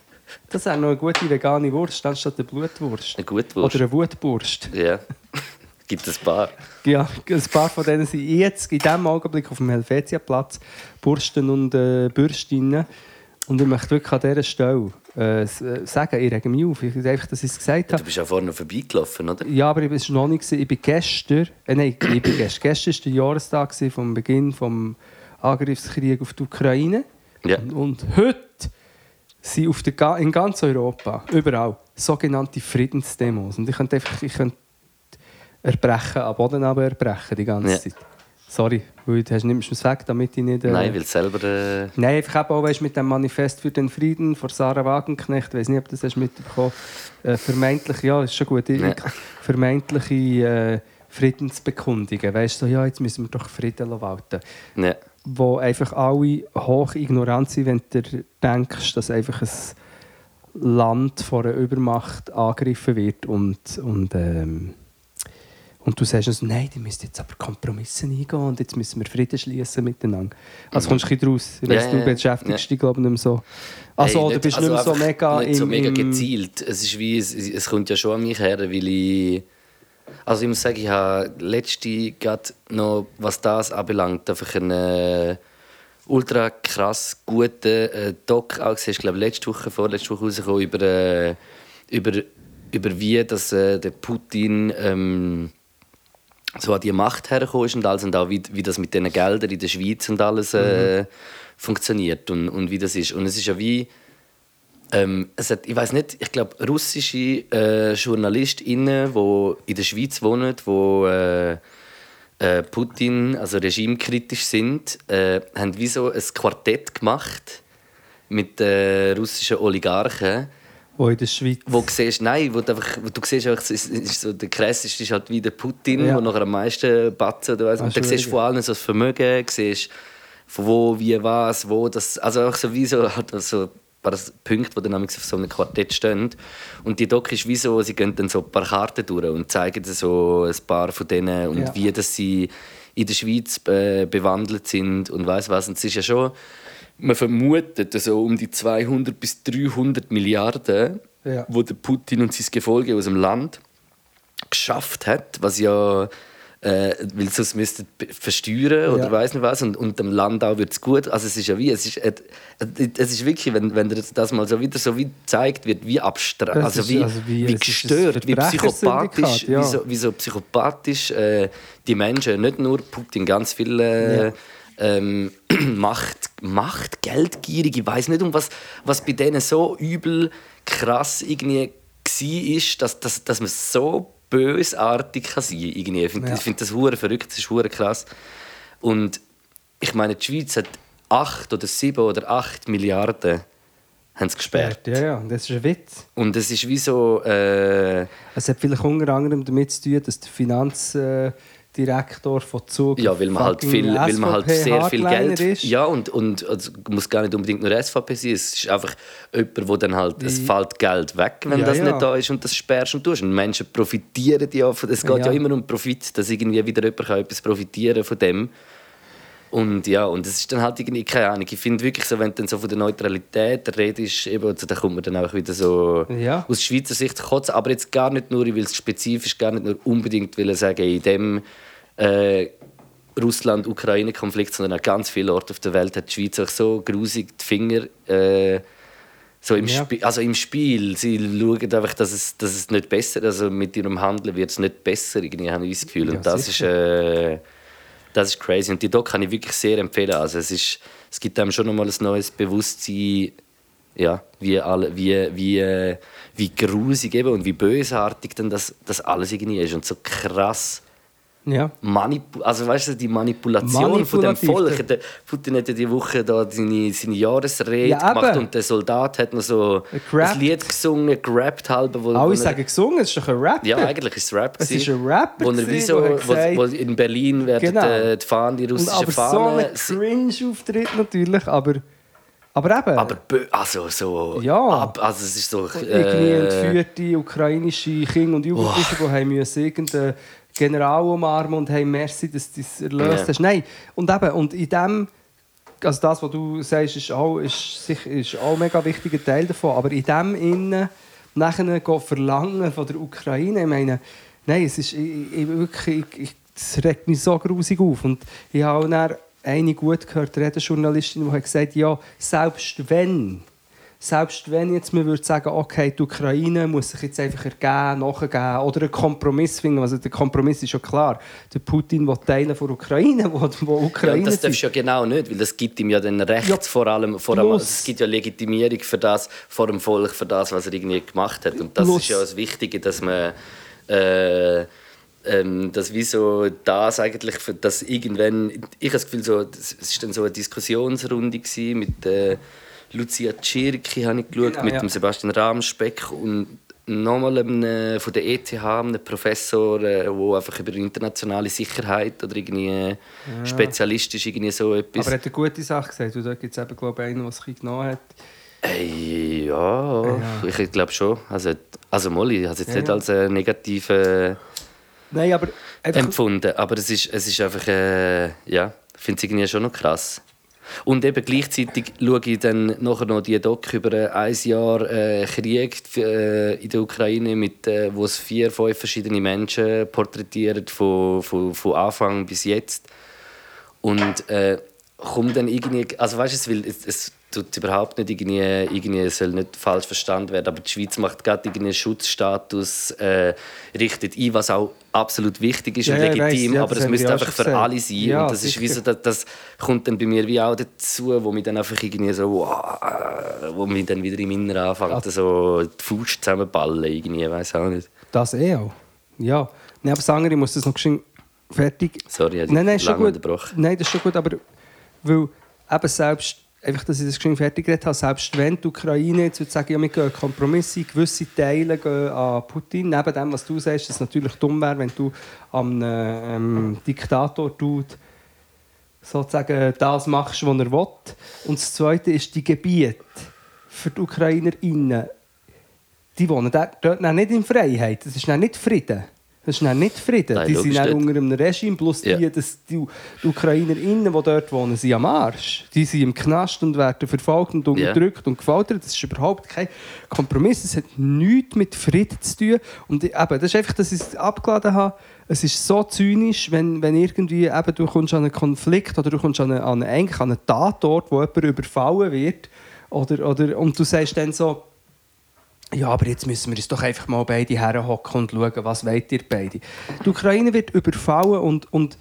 Das wäre noch eine gute vegane Wurst, anstatt eine Blutwurst. Eine Gutwurst. Oder eine Wutwurst. Ja. Gibt es ein paar. Ja, ein paar von denen sind jetzt in diesem Augenblick auf dem Helvetiaplatz Bursten und äh, Bürstinnen. Und ich möchte wirklich an dieser Stelle äh, äh, sagen, ich rege mich auf. Ich will einfach, dass ich es gesagt Du habe. bist ja vorhin noch vorbeigelaufen, oder? Ja, aber ich war noch nicht. Ich bin gestern, äh, nein, ich bin gestern. Gestern war der Jahrestag vom Beginn des Angriffskriegs auf die Ukraine. Ja. Und, und heute sind auf der, in ganz Europa, überall, sogenannte Friedensdemos. Und ich könnte einfach ich könnte erbrechen, am Boden aber erbrechen die ganze Ja. Zeit. Sorry, weil du hast, nimmst es weg, damit ich nicht... Äh, Nein, weil selber. Äh, Nein, einfach auch weißt, mit dem Manifest für den Frieden von Sarah Wagenknecht, ich weiß nicht, ob du das hast mitbekommen äh, vermeintlich, ja, ist schon gut, Ja. vermeintliche äh, Friedensbekundungen, weißt du, so, ja, jetzt müssen wir doch Frieden walten ja. Wo einfach alle hoch ignorant sind, wenn du denkst, dass einfach ein Land von einer Übermacht angegriffen wird und, und, ähm, und du sagst uns, nein, die müssen jetzt aber Kompromisse eingehen und jetzt müssen wir Frieden schließen miteinander. Also kommst du ein raus. Ich weiss, Ja, du beschäftigst dich, glaube ich, nicht mehr so. Also, Hey, oder bist du nicht mehr so mega nicht so mega gezielt. Es ist wie, es, es kommt ja schon an mich her, weil ich... Also ich muss sagen, ich habe letzte gerade noch, was das anbelangt, einfach einen äh, ultra krass guten äh, Doc auch gesehen. Ich glaube, letzte Woche, vorletzte Woche rausgekommen über, äh, über, über wie dass, äh, der Putin ähm, so an die Macht hergekommen ist und alles und auch wie, wie das mit den Geldern in der Schweiz und alles äh, funktioniert und, und wie das ist. Und es ist ja wie ähm, es hat, ich weiß nicht, ich glaube, russische äh, JournalistInnen, die in der Schweiz wohnen, die äh, äh, Putin, also regimekritisch sind, äh, haben wie so ein Quartett gemacht mit äh, russischen Oligarchen, wo in der Schweiz. wo du siehst, nein, wo du, einfach, wo du siehst, einfach, ist, ist so, der krasseste ist halt wie der Putin, Ja. der nachher am meisten batzen oder. Ah, Und dann schon siehst du von allen so das Vermögen, siehst von wo, wie, was, wo, das, also auch so wie so, so ein paar Punkte, die dann auf so einem Quartett stehen. Und die Doc ist wie so, sie gehen dann so ein paar Karten durch und zeigen so ein paar von denen und Ja. wie dass sie in der Schweiz äh, bewandelt sind und weiß was. Und es ist ja schon, man vermutet so um die 200 bis 300 Milliarden, Ja. wo der Putin und sein Gefolge aus dem Land geschafft hat, was ja äh, weil sonst müssten versteuern oder Ja. weiß nicht was und, und dem Land auch wird's gut. Also es ist ja wie es ist äh, es ist wirklich, wenn wenn dir das mal so wieder so wie gezeigt wird, wie abstrakt, also wie, also wie- wie es gestört, wie psychopathisch, ja. wie, so, wie so psychopathisch äh, die Menschen, nicht nur Putin, ganz viele Ja. ähm, Macht, Macht, geldgierig. Ich weiß nicht, um was, was bei denen so übel krass irgendwie war, dass, dass, dass man so bösartig kann sein kann. irgendwie. Ich finde Ja. find das hure verrückt, das ist hure krass. Und ich meine, die Schweiz hat acht oder sieben oder acht Milliarden haben sie gesperrt. Ja, ja, das ist ein Witz. Und es ist wie so... Äh, Es hat vielleicht unter anderem damit zu tun, dass der Finanzdirektor von Zug Ja, weil man halt, viel, weil man halt sehr viel Geld. ist. Ja, und, und also, muss gar nicht unbedingt nur SVP sein. Es ist einfach jemand, wo dann halt. Es Die- fällt Geld weg, wenn Ja, das ja. nicht da ist und das sperrst und tust. Und Menschen profitieren ja von Es geht ja. Ja. immer um Profit, dass irgendwie wieder jemand kann etwas profitieren von dem. Und ja, und es ist dann halt irgendwie, keine Ahnung, ich finde wirklich so, wenn du dann so von der Neutralität redest, eben, also, da kommt man dann auch wieder so Ja. aus Schweizer Sicht kotzen, aber jetzt gar nicht nur, ich will es spezifisch gar nicht nur unbedingt will sagen, in dem äh, Russland-Ukraine-Konflikt, sondern an ganz vielen Orten auf der Welt hat die Schweiz auch so grusig die Finger äh, so im, Ja. Also im Spiel. Sie schauen einfach, dass es, dass es nicht besser also mit ihrem Handeln wird es nicht besser, irgendwie, habe ich das Gefühl. Ja, Und das ist, äh, das ist crazy. Und die Doc kann ich wirklich sehr empfehlen. Also es, ist, es gibt einem schon nochmal ein neues Bewusstsein, ja, wie, alle, wie, wie, äh, wie grusig eben und wie bösartig dann das, das alles irgendwie ist. Und so krass Ja. Manipu also weißt du, die Manipulation von dem Volk. Der Putin hat ja die Woche da seine, seine Jahresrede Ja, gemacht und der Soldat hat noch so ein Lied gesungen, gerappt halb. Wo, Alle sagen gesungen, es ist doch ein Rap. Ja, eigentlich ist es Rap. Es ist ein Rapper Wo er wie so, wo, wo in Berlin werden Genau. die, Fahnen, die Und russischen aber so Fahnen... ein Cringe-Auftritt natürlich, aber, aber eben. aber also so... Ja. Ab, also es ist so... irgendwie Äh, entführte ukrainische Kinder und Jugendliche, die haben müssen irgendeinen General umarmen und haben merci, dass du das erlöst Ja. hast. Nein, und eben, und in dem also das, was du sagst, ist auch, ist, ist auch ein mega wichtiger Teil davon. Aber in dem Innen nachher verlangen von der Ukraine, ich meine, nein, es ist ich, ich, wirklich, ich, das regt mich so grusig auf. Und ich habe auch eine gut gehört, eine Journalistin, die hat gesagt, ja, selbst wenn selbst wenn jetzt man würde sagen, okay, die Ukraine muss sich jetzt einfach ergeben, nachgeben oder einen Kompromiss finden. Also der Kompromiss ist ja klar. Der Putin will Teile von Ukraine, wo, wo Ja, Ukraine und das darfst du ja genau nicht, weil das gibt ihm ja dann Recht Ja, vor allem, vor allem plus- es gibt ja Legitimierung für das, vor dem Volk, für das, was er irgendwie gemacht hat. Und das Plus- ist ja das Wichtige, dass man äh, ähm, dass wie so das eigentlich, dass irgendwann, ich habe das Gefühl, so, es war dann so eine Diskussionsrunde mit äh, Lucia Tschirki, habe ich geschaut, Genau, mit ja. dem Sebastian Rahmspeck und nochmal einem, von der ETH, einem Professor, der einfach über internationale Sicherheit oder irgendwie äh, Spezialist ist, irgendwie so etwas. Aber er hat eine gute Sache gesagt. Und da gibt es eben, glaube ich, einen, der es ein genommen hat. Ey, ja, Ja. ich glaube schon. Also, also Molly, habe es jetzt Ja, nicht ja. als äh, negative Nein, aber empfunden, aber es ist, es ist einfach, äh, ja, ich finde es irgendwie schon noch krass. Und eben gleichzeitig schaue ich dann nachher noch die Doc über ein Jahr äh, Krieg äh, in der Ukraine, mit, äh, wo es vier, fünf verschiedene Menschen porträtiert, von, von, von Anfang bis jetzt. Und äh, kommt dann irgendwie, also weißt du, es, es tut überhaupt nicht irgendwie, irgendwie, es soll nicht falsch verstanden werden, aber die Schweiz macht gerade einen Schutzstatus, äh, richtet ein, was auch absolut wichtig ist Ja, und legitim, weiss, ja, aber das es müsste einfach für alle sein Ja, und das ist wie so, das, das kommt dann bei mir wie auch dazu, wo mich dann einfach irgendwie so, wow, wo mich dann wieder im Inneren anfängt, so die Faust zusammenballen irgendwie, weiß auch nicht. das eh auch. Ja. Nein, aber Sanger, ich muss das noch geschwind fertig... Sorry, ich habe Nein, nein, schon gut. unterbrochen. Nein, das ist schon gut, aber weil eben selbst, einfach, dass ich das geschwind fertig geredet habe, selbst wenn die Ukraine jetzt würde sagen, ja, wir gehen Kompromisse, gewisse Teile gehen an Putin, neben dem, was du sagst, dass es natürlich dumm wäre, wenn du am ähm, Diktator tut, sozusagen das machst, was er will. Und das Zweite ist die Gebiete für die UkrainerInnen. Die wohnen dort, nicht in Freiheit. Das ist nicht Frieden. Das ist dann nicht Frieden. Nein, die sind dann unter einem Regime. Plus Ja. die, das, die, die UkrainerInnen, die dort wohnen, sind am Arsch. Die sind im Knast und werden verfolgt und unterdrückt und gefoltert. Das ist überhaupt kein Kompromiss. Es hat nichts mit Frieden zu tun. Und eben, das ist einfach, dass ich es abgeladen habe. Es ist so zynisch, wenn, wenn irgendwie eben, du kommst an einen Konflikt oder du kommst an einen, an einen, an einen Tatort, wo jemand überfallen wird. Oder, oder, und du sagst dann so, ja, aber jetzt müssen wir uns doch einfach mal beide herhocken und schauen, was wollt ihr beide. Die Ukraine wird überfallen und, und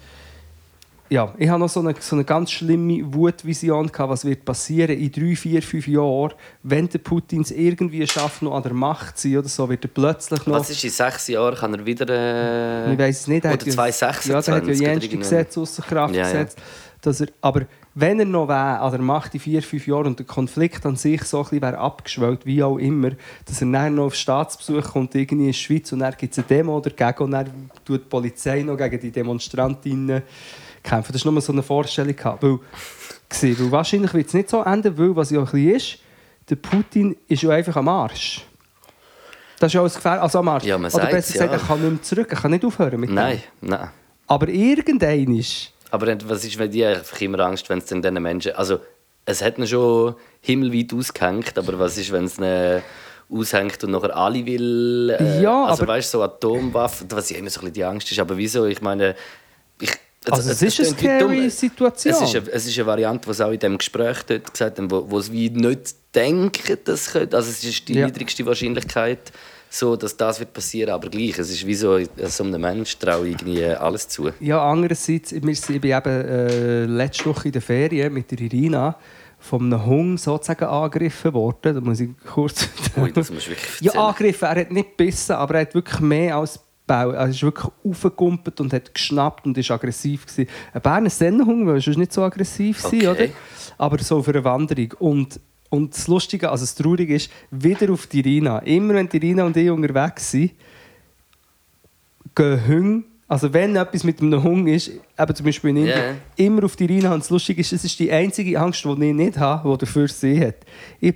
ja, ich habe noch so eine, so eine ganz schlimme Wutvision gehabt, was wird passieren in drei, vier, fünf Jahren, wenn der Putin es irgendwie schafft, noch an der Macht zu sein oder so, wird er plötzlich noch... Was ist in sechs Jahren, kann er wieder... Äh, Ich weiß es nicht. er Oder hat ja- 2026 Ja, der hat ja irgendwann. Gesetze außer Kraft Ja, ja. gesetzt. Dass er, aber wenn er noch wäre, an der Macht in vier, fünf Jahren und der Konflikt an sich so ein bisschen wäre abgeschwellt, wie auch immer, dass er dann noch auf Staatsbesuch kommt, irgendwie in die Schweiz und dann gibt es eine Demo dagegen und dann tut die Polizei noch gegen die Demonstrantinnen kämpfen. Das war nur so eine Vorstellung. Weil, weil wahrscheinlich wird es nicht so enden, weil, was ja ein bisschen ist, der Putin ist ja einfach am Arsch. Das ist ja alles gefährlich. Also am Arsch. Ja, Oder besser gesagt, ja. er kann nicht mehr zurück, er kann nicht aufhören mit dem. Nein, nein. Aber irgendein ist. Aber dann- was ist, wenn die einfach immer Angst, wenn es dann diesen Menschen... Also, es hat ihn schon himmelweit ausgehängt, aber was ist, wenn es ihn aushängt und nachher alle will... Äh, Ja, also, aber- weißt du, so Atomwaffen, was ja immer so ein bisschen die Angst ist. Aber wieso? Ich meine... Ich, Also, es ist eine scary Situation. Es ist, eine, es ist eine Variante, die es auch in diesem Gespräch dort gesagt haben, wo, wo es wie nicht denken, dass es könnte. Also es ist die Ja. niedrigste Wahrscheinlichkeit, so, dass das wird passieren. Aber gleich, es ist wie so, so einem Menschen traue ich irgendwie alles zu. Ja, andererseits, ich bin eben äh, letzte Woche in der Ferien mit der Irina von einem Hund sozusagen angegriffen worden. Da muss ich kurz... Ui, das musst du wirklich ja, erzählen. angegriffen. Er hat nicht gebissen, aber er hat wirklich mehr als Bau. Er ist wirklich aufgekumpelt und hat geschnappt und ist aggressiv gewesen. Ein Berner Sennenhund will sonst nicht so aggressiv sein, Okay. oder? Aber so für eine Wanderung. Und, und das Lustige, also das Traurige ist, wieder auf die Irina. Immer wenn die Irina und ich unterwegs sind, gehen Hunde, also wenn etwas mit einem Hund ist, eben zum Beispiel in Indien, Ja. immer auf die Irina. Und das Lustige ist, es ist die einzige Angst, die ich nicht habe, die dafür sie hat. Ich,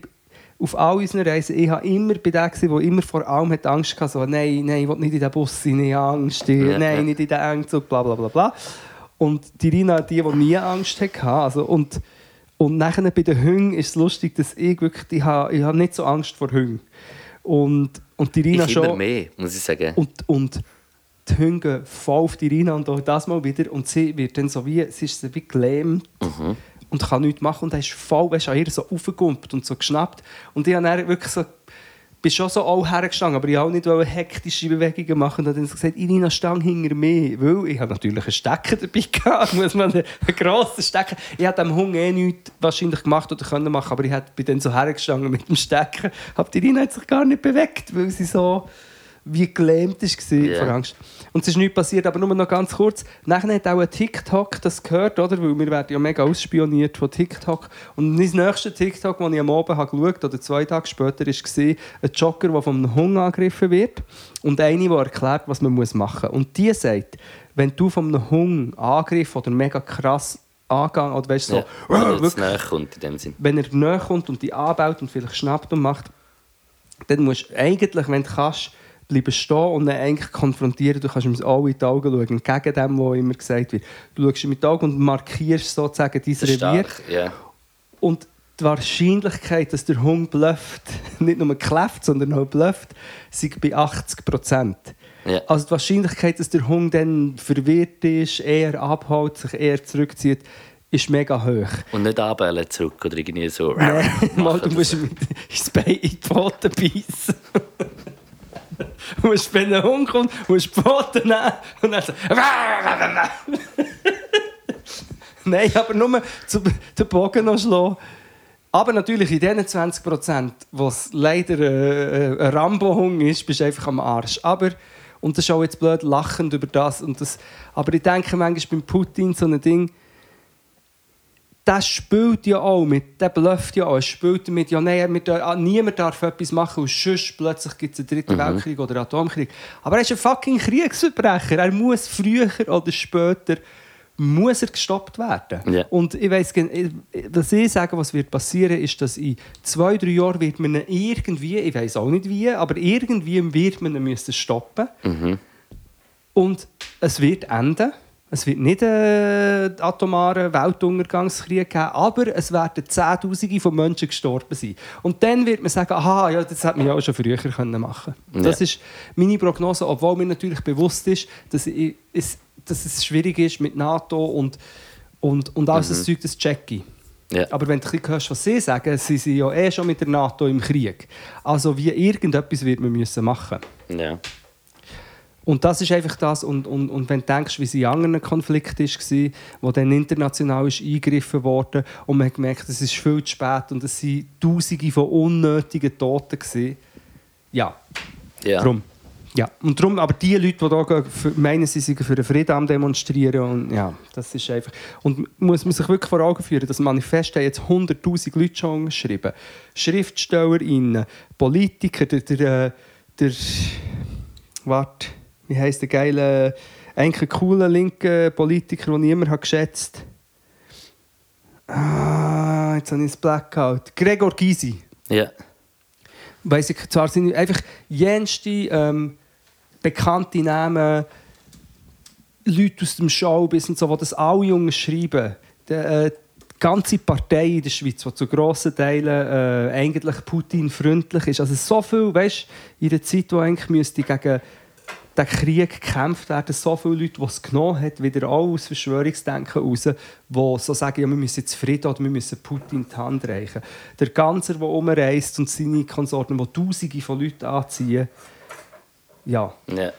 auf all unseren Reisen, ich war immer bei der, der immer vor allem hat Angst hatte, so, nein, nein, ich will nicht in den Bus sein, ich habe Angst, ich, Ja, nein, nicht in den Engzug, bla bla bla bla. Und die Irina, die, die nie Angst hatte, also, und Und nachher bei den Hüngen ist es lustig, dass ich wirklich, ich habe, ich habe nicht so Angst vor Hüngen. Und, und die Rina Ich schon. immer mehr, muss ich sagen. Und, und die Hunde gehen voll auf die Rina und auch das mal wieder. Und sie wird dann so wie, sie ist so wie gelähmt und kann nichts machen. Und er ist voll weißt, an ihr so aufgekumpelt und so geschnappt. Und ich habe dann wirklich so, bin schon so auch hergestanden, aber ich wollte auch nicht hektische Bewegungen machen. Und habe dann so gesagt, Irina, stang hinter mir. Weil ich habe natürlich einen Stecker dabei gehabt, muss man einen, einen grossen Stecker. Ich hätte dem Hund eh nichts wahrscheinlich gemacht oder können machen, aber ich bin dann so hergestanden mit dem Stecker. Aber die Irina hat sich gar nicht bewegt, weil sie so wie gelähmt war Ja. vor Angst. Und es ist nichts passiert, aber nur noch ganz kurz. Nachher hat auch ein TikTok das gehört, oder? Weil wir werden ja mega ausspioniert von TikTok. Und mein nächster TikTok, den ich am Abend habe geschaut oder zwei Tage später, war ein Jogger, der von einem Hund angegriffen wird und eine, die erklärt, was man machen muss. Und die sagt, wenn du von einem Hund angegriffen oder mega krass angegangen oder weißt, so, ja. Wenn er wirklich, kommt in dem Sinn. wenn er näher kommt und die anbaut und vielleicht schnappt und macht, dann musst du eigentlich, wenn du kannst, bleiben stehen und ihn eigentlich konfrontieren. Du kannst ihm alle in die Augen schauen, entgegen dem, was immer gesagt wird. Du schaust ihm in die Augen und markierst sozusagen dein Revier. stark, ja. Und die Wahrscheinlichkeit, dass der Hund blufft, nicht nur kläfft, sondern auch blufft, sind bei 80 Prozent. Ja. Also die Wahrscheinlichkeit, dass der Hund dann verwirrt ist, eher abhaut, sich eher zurückzieht, ist mega hoch. Und nicht anbellen zurück oder irgendwie so. Nein, mal, du musst ihm ins Bein in die Pfoten beißen. Musst, wenn ein Hund kommt, musst du Pfoten nehmen und dann so... Nein, aber nur den Bogen noch schlagen. Aber natürlich in diesen 20 Prozent, es leider äh, ein Rambo-Hung ist, bist du einfach am Arsch. Aber, und das ist auch jetzt blöd, lachend über das. Und das aber ich denke manchmal beim Putin so ein Ding, der spielt ja auch mit, der blufft ja auch, er spielt damit, ja nein, wir, ah, niemand darf etwas machen und sonst plötzlich gibt es einen dritten Weltkrieg oder einen Atomkrieg. Aber er ist ein fucking Kriegsverbrecher, er muss früher oder später muss er gestoppt werden. Ja. Und ich weiss, was ich sage, was wird passieren, ist, dass in zwei, drei Jahren wird man irgendwie, ich weiß auch nicht wie, aber irgendwie wird man ihn müssen stoppen und es wird enden. Es wird nicht einen atomaren Weltuntergangskrieg geben, aber es werden Zehntausende von Menschen gestorben sein. Und dann wird man sagen, aha, ja, das hätte man ja auch schon früher können machen können. Das Ja. ist meine Prognose, obwohl mir natürlich bewusst ist, dass, ich, es, dass es schwierig ist mit NATO und, und, und alles das Zeug, das checke ich. Ja. Aber wenn du ein hörst, was sie sagen, sie sind ja eh schon mit der NATO im Krieg. Also wie irgendetwas wird man müssen machen Ja. Und das ist einfach das. Und, und, und wenn du denkst, wie es in anderen Konflikten war, wo dann international ist eingegriffen wurde und man hat gemerkt, es ist viel zu spät und es waren Tausende von unnötigen Toten. Gewesen. Ja, Ja. drum. Ja, und drum, aber die Leute, die gehen, für- meinen, sie seien für den Frieden am demonstrieren, und ja, das ist einfach... Und muss man sich wirklich vor Augen führen, das Manifest haben jetzt 100'000 Leute schon geschrieben. SchriftstellerInnen, Politiker, der... der, der warte, wie heisst der geile, eigentlich ein cooler linker Politiker, den ich immer habe geschätzt Ah, jetzt habe ich das Blackout. Gregor Gysi Ja. weiss ich, zwar sind einfach jenste ähm, bekannte Namen, Leute aus dem Showbiz und so, die das alle Jungen schreiben. Die, äh, die ganze Partei in der Schweiz, die zu grossen Teilen äh, eigentlich Putin-freundlich ist. Also so viel, weißt in der Zeit, wo eigentlich müsste gegen den Krieg gekämpft werden, so viele Leute, die es genommen hat, wieder auch aus Verschwörungsdenken raus, die so sagen, ja, wir müssen jetzt Frieden oder wir müssen Putin die Hand reichen. Der Ganzer, der umreist und seine Konsorten, die Tausende von Leuten anziehen, ja, Ja.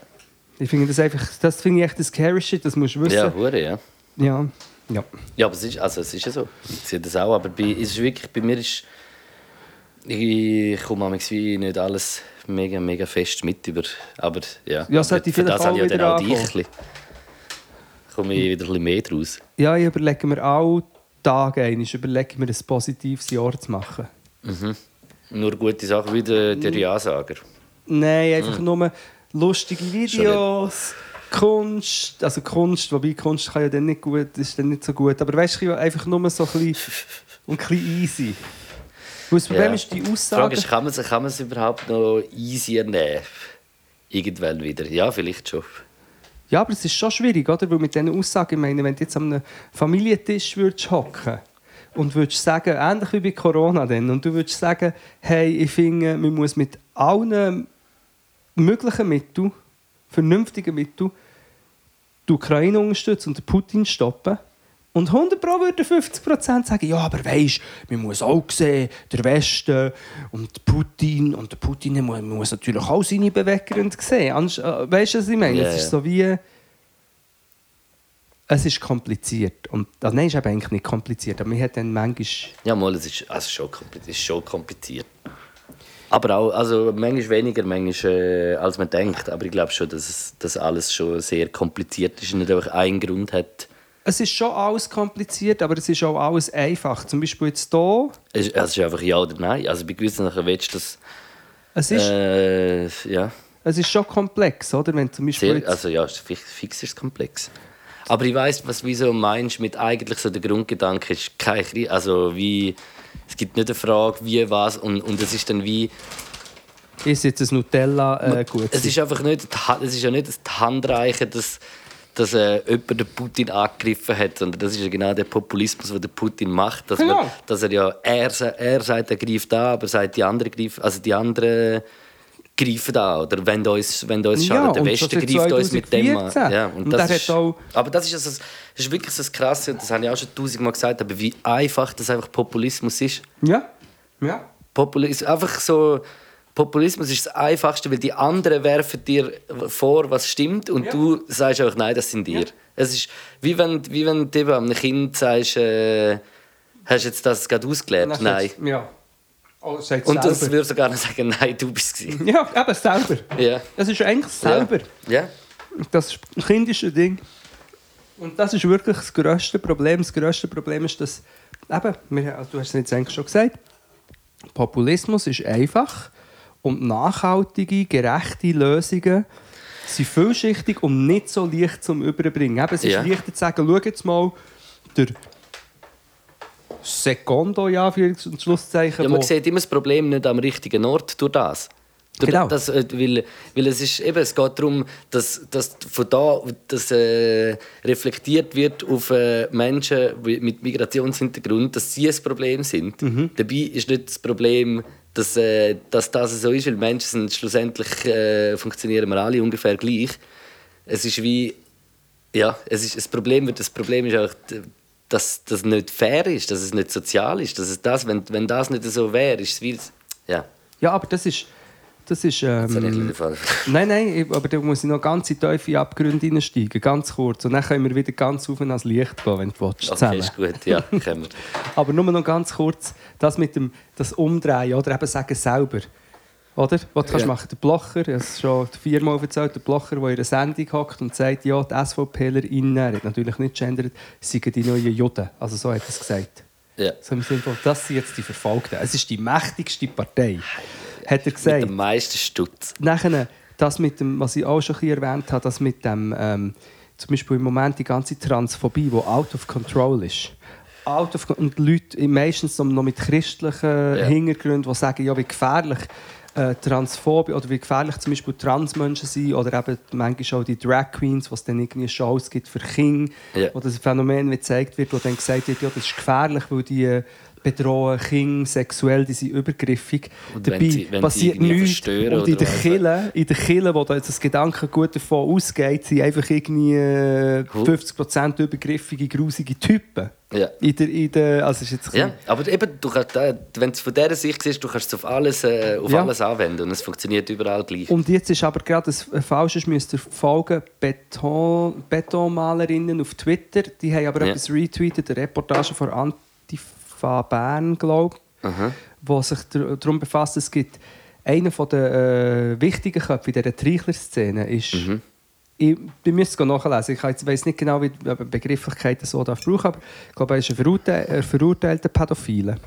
ich finde das einfach, das finde ich echt das scary shit, das musst du wissen. Ja, hure, ja. ja. ja. Ja, aber es ist, also, es ist ja so. Ich sehe das auch. Aber bei, es ist wirklich, bei mir ist. Ich komme manchmal wie nicht alles mega, mega fest mit über. Aber ja. Ja, aber für das habe ich ja dann auch dich. ankommen. bisschen. komme ich wieder ein bisschen mehr draus. Ja, ich überlege mir auch Tage ein, ich überlege mir ein positives Jahr zu machen. Nur gute Sachen wie der, der Ja-Sager. Nein, Hm. einfach nur lustige Videos, Kunst, also Kunst, wobei Kunst kann ja dann nicht gut, ist dann nicht so gut, aber weißt du, einfach nur so ein bisschen, und ein bisschen easy. Das Problem Ja. ist, die Die Frage Aussage... ist, kann man, kann man es überhaupt noch easier nehmen? Irgendwann wieder. Ja, vielleicht schon. Ja, aber es ist schon schwierig, oder? Weil mit diesen Aussagen, ich meine, wenn du jetzt an einem Familientisch würdest hocken und würdest sagen, ähnlich wie bei Corona dann, und du würdest sagen, hey, ich finde, man muss mit allen möglichen Mitteln, vernünftigen Mitteln, die Ukraine unterstützen und Putin stoppen. Und 100 Pro würden 50% sagen, ja, aber weisst, man muss auch sehen, der Westen und Putin, und der Putin muss, muss natürlich auch seine Beweggründe sehen. Äh, Weißt du, was ich meine? Ja, es ist so wie... Es ist kompliziert. Und, also nein, es ist eben eigentlich nicht kompliziert, aber man hat dann manchmal... Ja, mal, es ist, also schon, kompliziert, es ist schon kompliziert. Aber auch, also manchmal weniger, manchmal, äh, als man denkt. Aber ich glaube schon, dass, es, dass alles schon sehr kompliziert ist und nicht einfach einen Grund hat. Es ist schon alles kompliziert, aber es ist auch alles einfach. Zum Beispiel jetzt hier, Es, ist einfach ja oder nein. Also bei gewissen Sachen willst du das... es ist, Äh, ja, es ist schon komplex, oder? Wenn zum Beispiel sehr, also ja, fix, ist es komplex. Aber ich weiss, was wieso meinst mit eigentlich so der Grundgedanke ist kein. Also wie... Es gibt nicht eine Frage, wie, was und, und es ist dann wie... ist jetzt ein Nutella äh, gut? Es ist einfach nicht, es ist ja nicht das Handreichen, dass, dass äh, jemand den Putin angegriffen hat, sondern das ist ja genau der Populismus, den der Putin macht. Dass, Genau. man, dass er ja, er, er sagt, er greift an, aber sagt, die anderen greifen, also die anderen greifen an. Oder wenn uns, wenn uns Ja, schadet, der und Westen greift uns mit dem an. 2014. Ja, und Und das ist, auch- aber das ist, also, das ist wirklich das Krasse, und das habe ich auch schon tausendmal gesagt, aber wie einfach das einfach Populismus ist. ja, ja. Populismus, einfach so, Populismus ist das Einfachste, weil die anderen werfen dir vor, was stimmt und Ja. du sagst einfach, nein, das sind dir. Es ist wie wenn, wie wenn du eben einem Kind sagst, äh, hast du jetzt das gerade ausgelernt? Nein. sagt's- Ja. Oh, Und das würde sogar noch sagen, nein, du bist es. Ja, eben selber. Ja. Es ist eigentlich selber. Ja. Das kindische Ding. Und das ist wirklich das grösste Problem. Das grösste Problem ist, dass, eben, wir, also du hast es jetzt eigentlich schon gesagt, Populismus ist einfach und nachhaltige, gerechte Lösungen sind vielschichtig und nicht so leicht zum Überbringen. Eben, es ist Ja. leichter zu sagen, schau jetzt mal, der Secondo, ja, für und Schlusszeichen, Ja, man sieht immer das Problem nicht am richtigen Ort durch das. Durch Genau. Das, äh, weil, weil es, ist, eben, es geht darum, dass, dass von da dass, äh, reflektiert wird auf äh, Menschen mit Migrationshintergrund, dass sie ein Problem sind. Mhm. Dabei ist nicht das Problem, dass, äh, dass das so ist, weil Menschen sind schlussendlich äh, funktionieren wir alle ungefähr gleich. Es ist wie ja, es ist das Problem, das Problem ist auch, dass das nicht fair ist, dass es nicht sozial ist, dass es das, wenn, wenn das nicht so wäre, ist es wie ja. Ja, aber das ist... Das ist Das ähm, bisschen Nein, nein, aber da muss ich noch ganz in tiefe Abgründe hineinsteigen, ganz kurz. Und dann können wir wieder ganz auf ans Licht gehen, wenn du willst, Okay, zusammen. ist gut, ja, können wir. Aber nur noch ganz kurz, das mit dem das Umdrehen oder eben sagen selber. Oder? Was kannst Ja. machen. Der Blocher, ich habe es schon viermal erzählt, der Blocher, der in einer Sendung hockt und sagt, ja, die SVPler, er hat natürlich nicht gendert, seien die neuen Juden. Also so hat er es gesagt. Ja. So im Sinne das sind jetzt die Verfolgten. Es ist die mächtigste Partei. Hat er Mit gesagt. dem meisten Stutz. Nachher, das mit dem, was ich auch schon ein erwähnt habe, das mit dem, ähm, zum Beispiel im Moment die ganze Transphobie, die out of control ist. Out of, und Leute meistens noch mit christlichen Ja. Hintergründen, die sagen, ja, wie gefährlich äh, Transphobie oder wie gefährlich zum Beispiel Transmenschen sind oder eben manchmal auch die Drag Queens, was dann irgendwie Shows gibt für Kinder, Ja. wo das Phänomen wie gezeigt wird, wo dann gesagt wird, ja, das ist gefährlich, weil die bedrohen Kinder sexuell, die sind übergriffig. Und wenn Dabei sie- wenn sie passiert irgendwie nichts. Und in der. Kille, in der Kille, wo da jetzt das Gedankengut davon ausgeht, sind einfach irgendwie äh, Cool. 50% übergriffige, grusige Typen. Ja. In der, in der, also ist jetzt Ja, aber eben, du kannst, äh, wenn du es von dieser Sicht siehst, du kannst es auf alles, äh, auf Ja. alles anwenden und es funktioniert überall gleich. Und jetzt ist aber gerade ein falsches, müsst ihr folgen, Beton, Betonmalerinnen auf Twitter, die haben aber Ja. etwas retweetet, eine Reportage von Antifa Bern, glaube ich, wo sich dar- darum befasst, es gibt einer der äh, wichtigen Köpfe in dieser Treichler-Szene ist, ich, ich müsste es nachlesen, ich weiß nicht genau, wie die Begrifflichkeiten so darf brauchen, aber ich glaube, er ist ein verurte ein verurteilter Pädophile.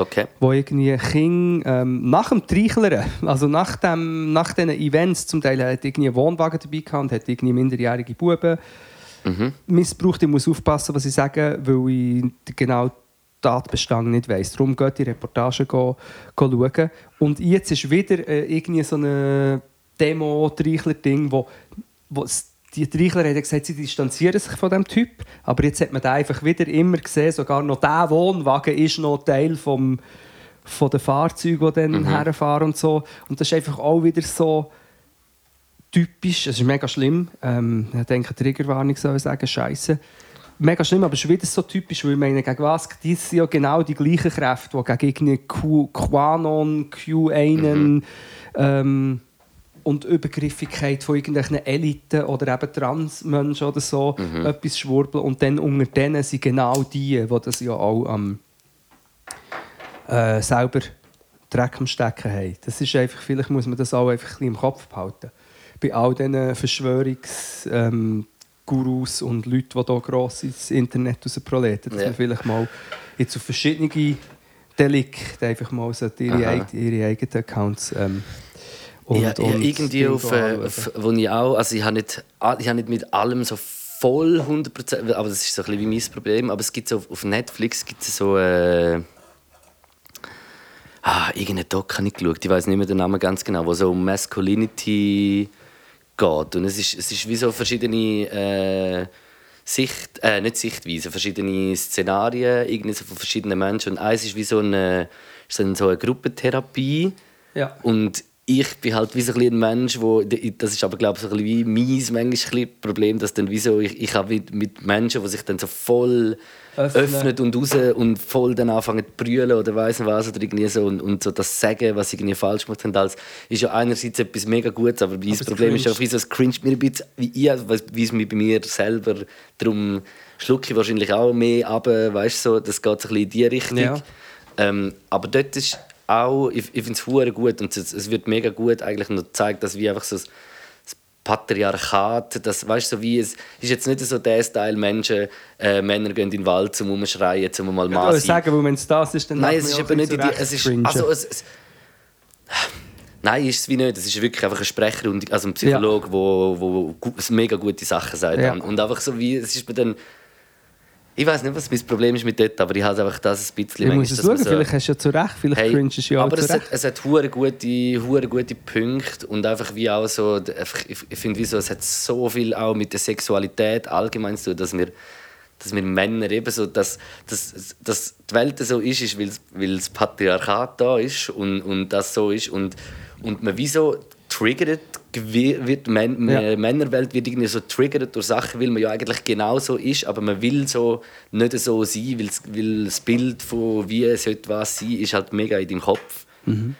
Okay. wo irgendwie Kinder ähm, nach dem Treichlern, also nach, dem, nach diesen Events, zum Teil hat irgendwie einen Wohnwagen dabei gehabt und hat irgendwie minderjährige Buben missbraucht. Ich muss aufpassen, was ich sage, weil ich genau Tatbestand nicht weiss. Darum geht die Reportage go, go schauen. Und jetzt ist wieder äh, irgendwie so ein Demo-Treichler-Ding, wo, wo die Dreichler haben gesagt, sie distanzieren sich von dem Typ, aber jetzt hat man den einfach wieder immer gesehen, sogar noch der Wohnwagen ist noch Teil vom, von den Fahrzeugen, die dann herfahren und so. Und das ist einfach auch wieder so typisch, es ist mega schlimm, ähm, ich denke, Triggerwarnung soll ich sagen, scheiße. Mega schlimm, aber es ist wieder so typisch, weil ich meine, gegen was, die sind ja genau die gleichen Kräfte, die gegen irgendwie Q, Quanon, Q1 ähm, und Übergriffigkeit von irgendwelchen Eliten oder eben Transmenschen oder so etwas schwurbeln. Und dann unter denen sind genau die, die das ja auch am äh, selber Dreck am Stecken haben. Das ist einfach, vielleicht muss man das auch einfach ein bisschen im Kopf behalten. Bei all diesen Verschwörungs- ähm, Gurus und Leuten, die hier gross ins Internet rausproleten, dass Ja. man vielleicht mal jetzt auf verschiedene Delikte einfach mal so ihre, eig- ihre eigenen Accounts ähm, und, ja, ja, und irgendwie Dinge auf, äh, auf, wo ich auch, also ich habe nicht, ah, ich habe nicht mit allem so voll 100%, aber das ist so ein bisschen wie mein Problem, aber es gibt so auf- auf Netflix gibt es so äh, ah, irgendeinen Doc habe ich geschaut, ich weiß nicht mehr den Namen ganz genau, wo so um Masculinity geht. Und es ist, es ist wie so verschiedene äh, Sicht, äh, nicht Sichtweisen, verschiedene Szenarien irgendwie so von verschiedenen Menschen. Und eins ist wie so eine, so eine Gruppentherapie. Ja. und ich bin halt wie so ein, Mensch, wo, das ist aber glaube ich so ein bisschen wie meins manchmal ein bisschen Problem, dass dann wie so, ich, ich habe mit, mit Menschen, die sich dann so voll Öffnen. öffnen und raus und voll dann anfangen zu brüllen oder weiss nicht was oder irgendwie so und, und so das sagen, was sie irgendwie falsch gemacht haben, als, ist ja einerseits etwas mega Gutes, aber mein es Problem ist cringe. auch wie so, es cringet mir ein bisschen, wie, ich, wie es mich bei mir selber, darum schlucke ich wahrscheinlich auch mehr ab, weißt so, das geht so ein bisschen in die Richtung. Ja. Ähm, aber dort ist auch, ich, ich finde es gut und es, es wird mega gut eigentlich noch gezeigt, dass wie einfach so das, das Patriarchat, das, weißt du, so wie es ist jetzt nicht so der Style Menschen, äh, Männer gehen in den Wald zum umschreien, zum mal Ich wollte sein. sagen, wenn es das ist, dann Nein, es ist ja eben nicht ein die, es ist, also es, es, Nein, ist es wie nicht. Es ist wirklich einfach ein Sprecher und also ein Psychologe, der wo, wo gu- mega gute Sachen sagt. Ja. Und einfach so wie, es ist mir dann... Ich weiß nicht, was mein Problem ist mit dort, aber ich habe einfach das ein bisschen... Ich muss es schauen, so- vielleicht hast du ja zu Recht, vielleicht Hey, cringe ist ja auch aber es hat, es hat hure gute, hure gute Punkte und einfach wie auch so, ich, ich finde so, es hat so viel auch mit der Sexualität allgemein zu tun, dass wir, dass wir Männer eben so, dass, dass, dass die Welt so ist, ist weil, weil das Patriarchat da ist und, und das so ist und, und man wie so triggert wird, Män Ja. Männerwelt wird irgendwie so triggert durch Sachen, weil man ja eigentlich genau so ist, aber man will so nicht so sein, weil, weil das Bild von wie sollte was sein, ist halt mega in deinem Kopf.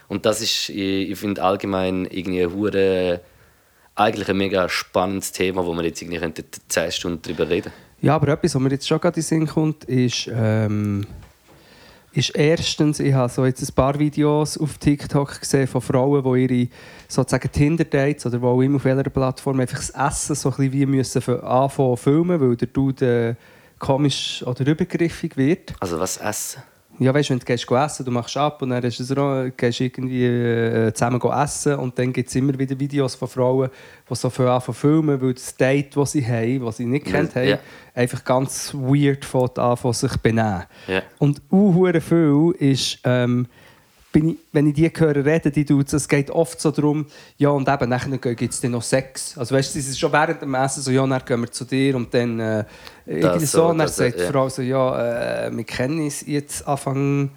Und das ist, ich, ich finde allgemein irgendwie ein hure eigentlich ein mega spannendes Thema, wo man jetzt irgendwie könnte 10 Stunden darüber reden. Ja, aber etwas, was mir jetzt schon gerade in den Sinn kommt, ist, ähm, ist erstens, ich habe so jetzt ein paar Videos auf TikTok gesehen von Frauen, die ihre sozusagen Tinder-Dates oder wo auch immer auf welcher Plattform einfach das Essen so ein bisschen wie müssen anfangen zu filmen, weil der Dude äh, komisch oder übergriffig wird. Also was essen? Ja, weißt du, wenn du gehst essen, du machst ab und dann du es gehst irgendwie äh, zusammen essen und dann gibt es immer wieder Videos von Frauen, die so viel anfangen zu filmen, weil das Date, das sie haben, das sie nicht kennt haben, einfach ganz weird von sich benehmen. Ja. Und auch viel ist, ähm, bin ich, wenn ich die höre reden, die tut es geht oft so darum, ja und eben, nachher gibt es dann noch Sex. Also weißt du, sie ist schon während dem Essen so, ja, dann gehen wir zu dir und dann äh, irgendwie so, so, und dann sagt die ja. Frau so, ja, äh, wir kennen uns jetzt Anfang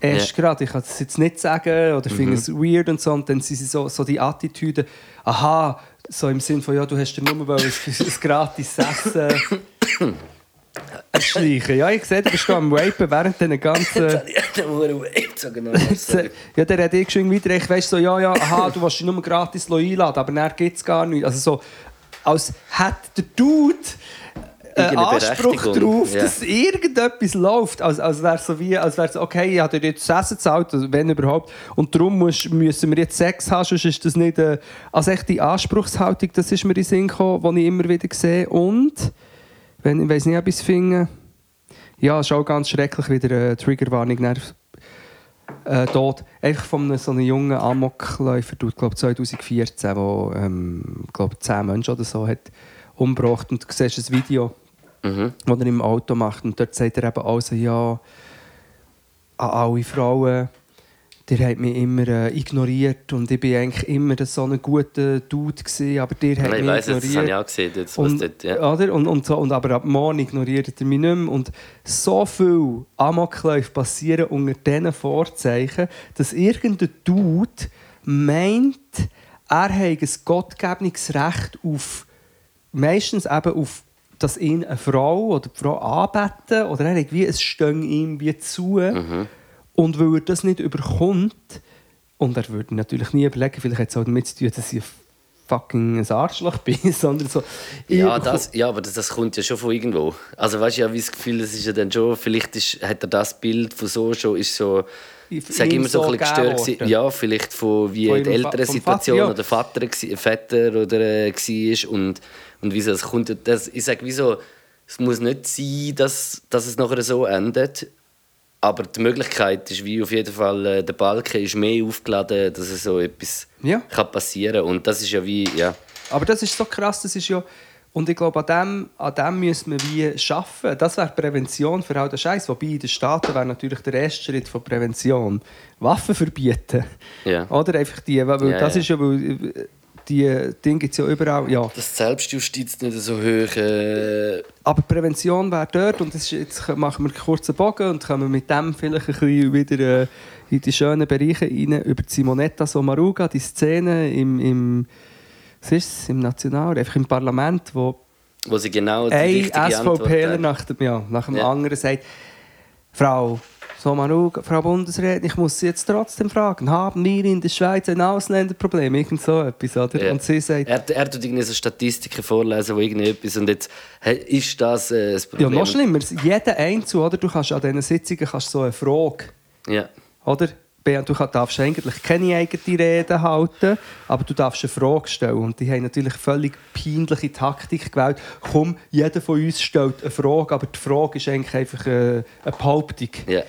erst Ja. gerade, ich kann das jetzt nicht sagen oder finde es weird und so und dann sind sie so, so die Attitüde, aha, so im Sinn von, ja, du hast dir nur weil es ein gratis Essen schleichen. Ja, ich sehe, du bist am Vapen während diesen ganzen... Ja, der hat eh schon weiter. Ich weiss so, ja, ja, aha, du willst dich nur gratis einladen, aber dann gibt es gar nichts. Also so, als hätte der Dude einen Irgendeine Anspruch darauf, ja. dass irgendetwas läuft. Als, als wäre so wie, als wäre so, okay, ich habe dir jetzt das Essen gezahlt, also wenn überhaupt, und darum muss, müssen wir jetzt Sex haben, sonst ist das nicht eine, also echt die Anspruchshaltung, das ist mir in den Sinn gekommen, die ich immer wieder sehe. Und, wenn, ich weiß nicht, ob ich es finde, ja, es ist auch ganz schrecklich, wieder eine Triggerwarnung nervt äh, tot. Einfach von einem, so einem jungen Amokläufer, ich glaube 2014, der ähm, glaub, 10 Menschen oder so hat umgebracht. Und du siehst ein Video, Mhm. das er im Auto macht. Und dort sagt er eben auch so, ja, an alle Frauen, der hat mich immer äh, ignoriert und ich bin eigentlich immer so ein guter Dude gewesen, aber der hat ich mich weiss, jetzt, das habe ich ignoriert. auch gesehen. Und, dort, ja. oder? Und, und, so, und aber ab morgen ignoriert er mich nicht mehr. Und so viel Amokläufe passieren unter diesen Vorzeichen, dass irgendein Dude meint, er habe ein gottgegebenes Recht auf, meistens eben auf, dass ihn eine Frau oder die Frau anbeten oder er hat wie, es steht ihm wie zu. Und weil er das nicht überkommt, und er würde natürlich nie überlegen, vielleicht hat es auch damit zu tun, dass ich ein fucking ein Arschloch bin, sondern so... Ja, das, ja, aber das, das kommt ja schon von irgendwo. Also weißt du, ich habe das Gefühl, es ist ja dann schon, vielleicht ist, hat er das Bild von so schon, ist so, Ich- sag ihm immer so, so ein bisschen gestört. Ja, vielleicht von wie Von die ältere Situation Vater, ja. oder Vater, Vater oder äh, war und, und wieso es kommt, ja- das, ich sage wieso, es muss nicht sein, dass, dass es nachher so endet, aber die Möglichkeit ist wie auf jeden Fall, äh, der Balken ist mehr aufgeladen, dass so etwas Ja. kann passieren und das ist ja wie, ja, Aber das ist so krass, das ist ja... Und ich glaube, an dem, an dem müssen wir wie arbeiten. Das wäre Prävention für all den Scheiß. Wobei in den Staaten wäre natürlich der erste Schritt von Prävention. Waffen verbieten. Ja. Oder einfach die, weil Ja, das ja. ist ja, weil die Dinge gibt es ja überall. Ja. dass die Selbstjustiz nicht so hoch äh, Aber Prävention wäre dort und das ist, jetzt machen wir einen kurzen Bogen und kommen mit dem vielleicht ein bisschen wieder äh, in die schönen Bereiche rein, über Simonetta Sommaruga, die Szene im, im, was ist es, im National, einfach im Parlament, wo wo sie genau die ein SVPler nach dem, ja, nach dem Ja. anderen sagt, Frau Sommaruga, Frau Bundesrätin, ich muss Sie jetzt trotzdem fragen, haben wir in der Schweiz ein Ausländerproblem? Irgend so etwas, oder? Ja. Und sie sagt, Er, er tut irgendwie so Statistiken vorlesen, wo irgendetwas und jetzt hey, ist das äh, das ja, Problem. noch schlimmer, jeder Einzel, oder? Du kannst an diesen Sitzungen kannst so eine Frage Ja. Oder? Bernd, Du darfst eigentlich keine eigene Rede halten, aber du darfst eine Frage stellen. Und die haben natürlich völlig peinliche Taktik gewählt. Komm, jeder von uns stellt eine Frage, aber die Frage ist eigentlich einfach äh, eine Behauptung. Ja.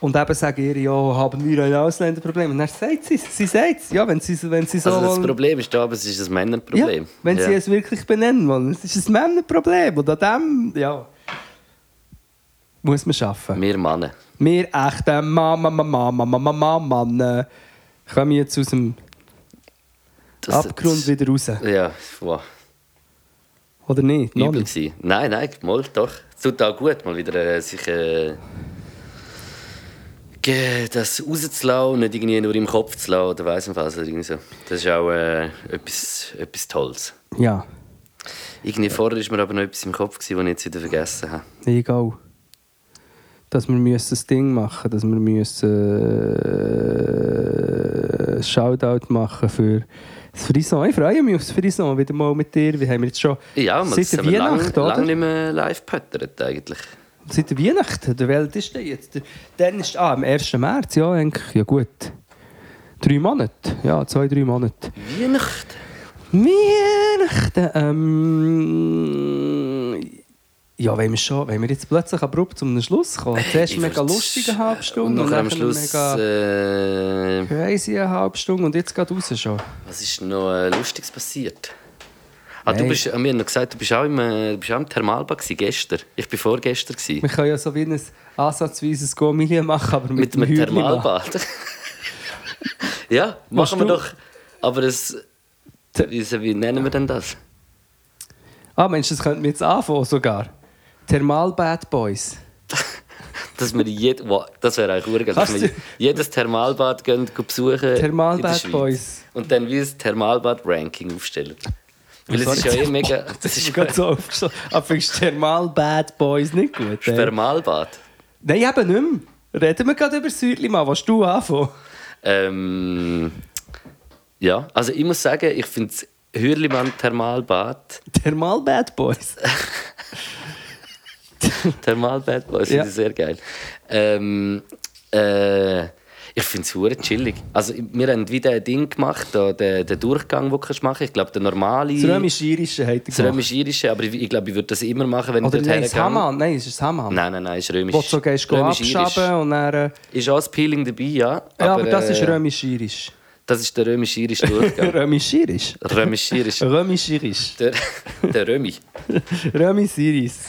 Und eben sagen ihr, ja, haben wir ein Ausländerproblem? Und dann sagt sie sie sagt es. Ja, wenn sie, wenn sie so Also das Problem ist da, aber es ist ein ja, Männerproblem. wenn ja. sie es wirklich benennen wollen. Es ist ein Männerproblem. Und an dem, ja, muss man arbeiten. Wir Männer. Wir echte Mama, Mama, Mama, Mama, Mann, kommen jetzt aus dem Das- Abgrund das- wieder raus. Ja, wow. Oder nicht? Übel nicht. Nein, nein, mal doch. Es tut auch gut, mal wieder äh, sich äh, das rauszulassen und nicht irgendwie nur im Kopf zu lassen oder weiss was. Oder irgendwie so. Das ist auch äh, etwas, etwas Tolles. Ja, Irgendwie vorher war mir aber noch etwas im Kopf, was ich jetzt wieder vergessen habe. egal. Dass wir müssen das Ding machen dass wir müssen äh, Shoutout machen für das Frison. Ich freue mich auf das Frison wieder mal mit dir. Wir haben jetzt schon Ja, seit der wir lang, Weihnacht, oder? lang nicht mehr live pöttert eigentlich. Seit der Weihnachten? Der Welt ist der jetzt? Dann ist, ah, am 1. März, ja, eigentlich. Ja gut. Drei Monate. Ja, zwei, drei Monate. Weihnachten? Weihnachten. Ähm, ja, wenn wir, schon, wenn wir jetzt plötzlich abrupt zum Schluss kommen. Zuerst mega lustige eine halbe Stunde Und am dann Schluss... mega Äh, crazy eine halbe Stunde und jetzt geht raus schon. was ist noch äh, Lustiges passiert? Ah, du bist, äh, wir haben noch gesagt, du bist auch im, äh, du bist auch im Thermalbad gewesen, gestern. Ich war vorgestern. Gewesen. Wir können ja so wie ein ansatzweises Gomilie machen, aber mit, Mit einem. Thermalbad. ja, Machst machen wir du- doch. Aber. Wie, wie nennen wir denn das? Ah, Mensch, das könnten wir jetzt anfangen sogar. Thermal Bad Boys. Dass wir jed wow, das wäre eigentlich urgeil, dass wir jedes Thermalbad gehen, besuchen Thermal in der Bad Schweiz. Boys. Und dann wie ein Thermalbad-Ranking aufstellen. Weil es ist ja eh mega... Das ist gerade so aufgeschlagen. Aber findest du Thermal Bad Boys nicht gut? Thermalbad. Nein, eben nicht mehr. Reden wir gerade über Südli mal. Was du anfangen? Ähm, ja, also ich muss sagen, ich finde das Hürlimann Thermalbad, Thermal Bad Boys. Ja. ich sehr geil. Ähm, äh, ich finde es chillig. Also wir haben wieder ein Ding gemacht, da, den, den Durchgang, den du kannst machen Ich glaube, der normale... Das römisch-irische hat er das römisch-irische, aber ich, ich glaube, ich würde das immer machen, wenn Oder ich nein, dort das hergehe. Hammann. Nein, es ist das Hammann. Nein, nein, nein, ist römisch. Wo du so gehst, abschaben und dann... Äh, Ist auch das Peeling dabei, ja. ja, aber, das ist äh, römisch-irisch. Das ist der römisch-irische Durchgang. Römisch-irisch? Römisch-irisch. Römisch-irisch. Der, der Römi. Römisch-iris.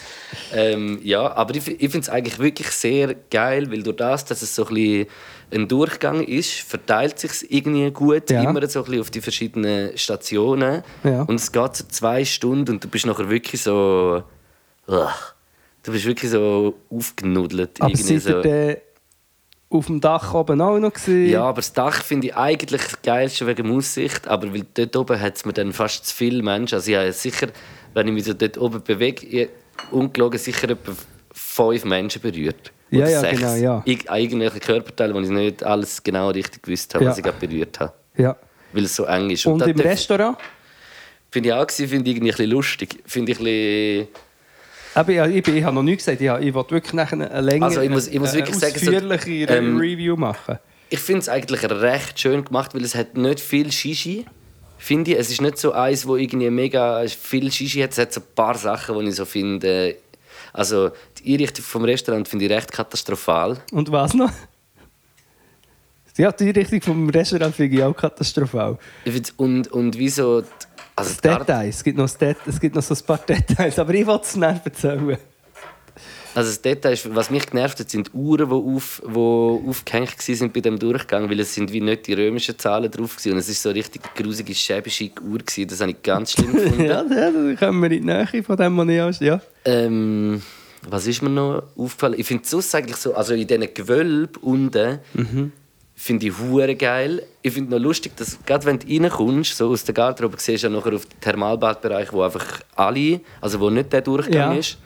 Ähm, ja, aber ich, ich finde es eigentlich wirklich sehr geil, weil durch das, dass es so ein bisschen ein Durchgang ist, verteilt sich irgendwie gut, Ja. immer so ein bisschen auf die verschiedenen Stationen. Ja. Und es geht so zwei Stunden und du bist nachher wirklich so... Du bist wirklich so aufgenudelt. Aber irgendwie so. dann auf dem Dach oben auch noch gewesen? Ja, aber das Dach finde ich eigentlich das Geilste wegen der Aussicht. Aber weil dort oben hat es mir dann fast zu viele Menschen. Also habe sicher, wenn ich mich so dort oben bewege, ungelogen sicher etwa fünf Menschen berührt. Ja, Oder ja, sechs. genau, ja. Ich, an irgendwelchen Körperteilen, wo ich nicht alles genau richtig gewusst habe, Ja. was ich gerade berührt habe. Ja. Weil es so eng ist. Und das im Restaurant? Finde ich auch, finde ich irgendwie ein bisschen lustig. Finde ich ein bisschen... Aber ja, ich, bin, ich habe noch nie gesagt, ich, ich will wirklich nachher eine längere, Also ich muss- ich muss wirklich sagen, so- ähm, Review machen. Ich finde es eigentlich recht schön gemacht, weil es hat nicht viel Shishi. Finde ich. Es ist nicht so eins, wo irgendwie mega viel Shishi hat. Es hat so ein paar Sachen, die ich so finde. Also die Einrichtung vom Restaurant finde ich recht katastrophal. Und was noch? Ja, die Richtung vom Restaurant finde ich auch katastrophal. Und, und wieso... Also Details, es gibt, noch es gibt noch so ein paar Details, aber ich will es nicht erzählen. Also das Detail ist, was mich genervt hat, sind die Uhren, die, auf, die aufgehängt waren bei dem Durchgang, weil es sind wie nicht die römischen Zahlen drauf waren. Und es war so eine richtig grusige, schäbische Uhr. Gewesen. Das habe ich ganz schlimm gefunden. Ja, ja, da kommen wir in die Nähe von dem, was ich aus. Ja. Ähm, was ist mir noch aufgefallen? Ich finde es eigentlich so, also in diesen Gewölben unten, finde ich hure geil. Ich finde noch lustig, dass gerade wenn du reinkommst, so aus der Garderobe, siehst du ja nachher auf den Thermalbadbereich, wo einfach alle, also wo nicht der Durchgang Ja. ist.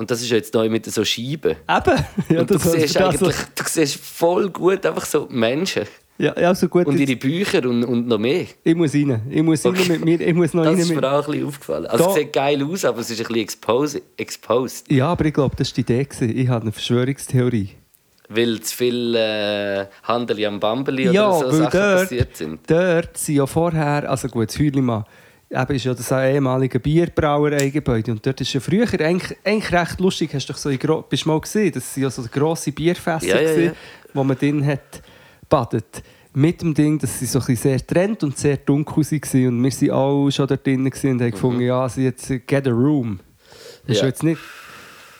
Und das ist ja jetzt neu mit so Scheiben. Eben. Ja, und du siehst eigentlich, du siehst voll gut einfach so Menschen Ja, ja, so gut. und ihre Bücher und, und noch mehr. ich muss rein. Ich muss rein Okay. mit mir. Ich muss noch Das rein ist mit mir auch ein bisschen aufgefallen. Also Da- es sieht geil aus, aber es ist ein bisschen expose, exposed. Ja, aber ich glaube, das war die Idee. Ich habe eine Verschwörungstheorie. Weil zu viel äh, Handel am Bambeli oder ja, so weil Sachen dort, passiert sind. dort sind ja vorher, also gut, das Heulimann, eben ist ja das ehemalige Bierbrauereigebäude und dort ist ja früher eigentlich, eigentlich recht lustig, hast du doch so in bist mal gesehen, das sind ja so grosse Bierfässer, Ja, ja, ja. wo man drin hat badet. Mit dem Ding, dass sie so ein sehr trend und sehr dunkel waren und wir waren alle schon dort drin und haben gefunden, ja, sie jetzt get a room. Das ist Mhm. Ja. jetzt nicht...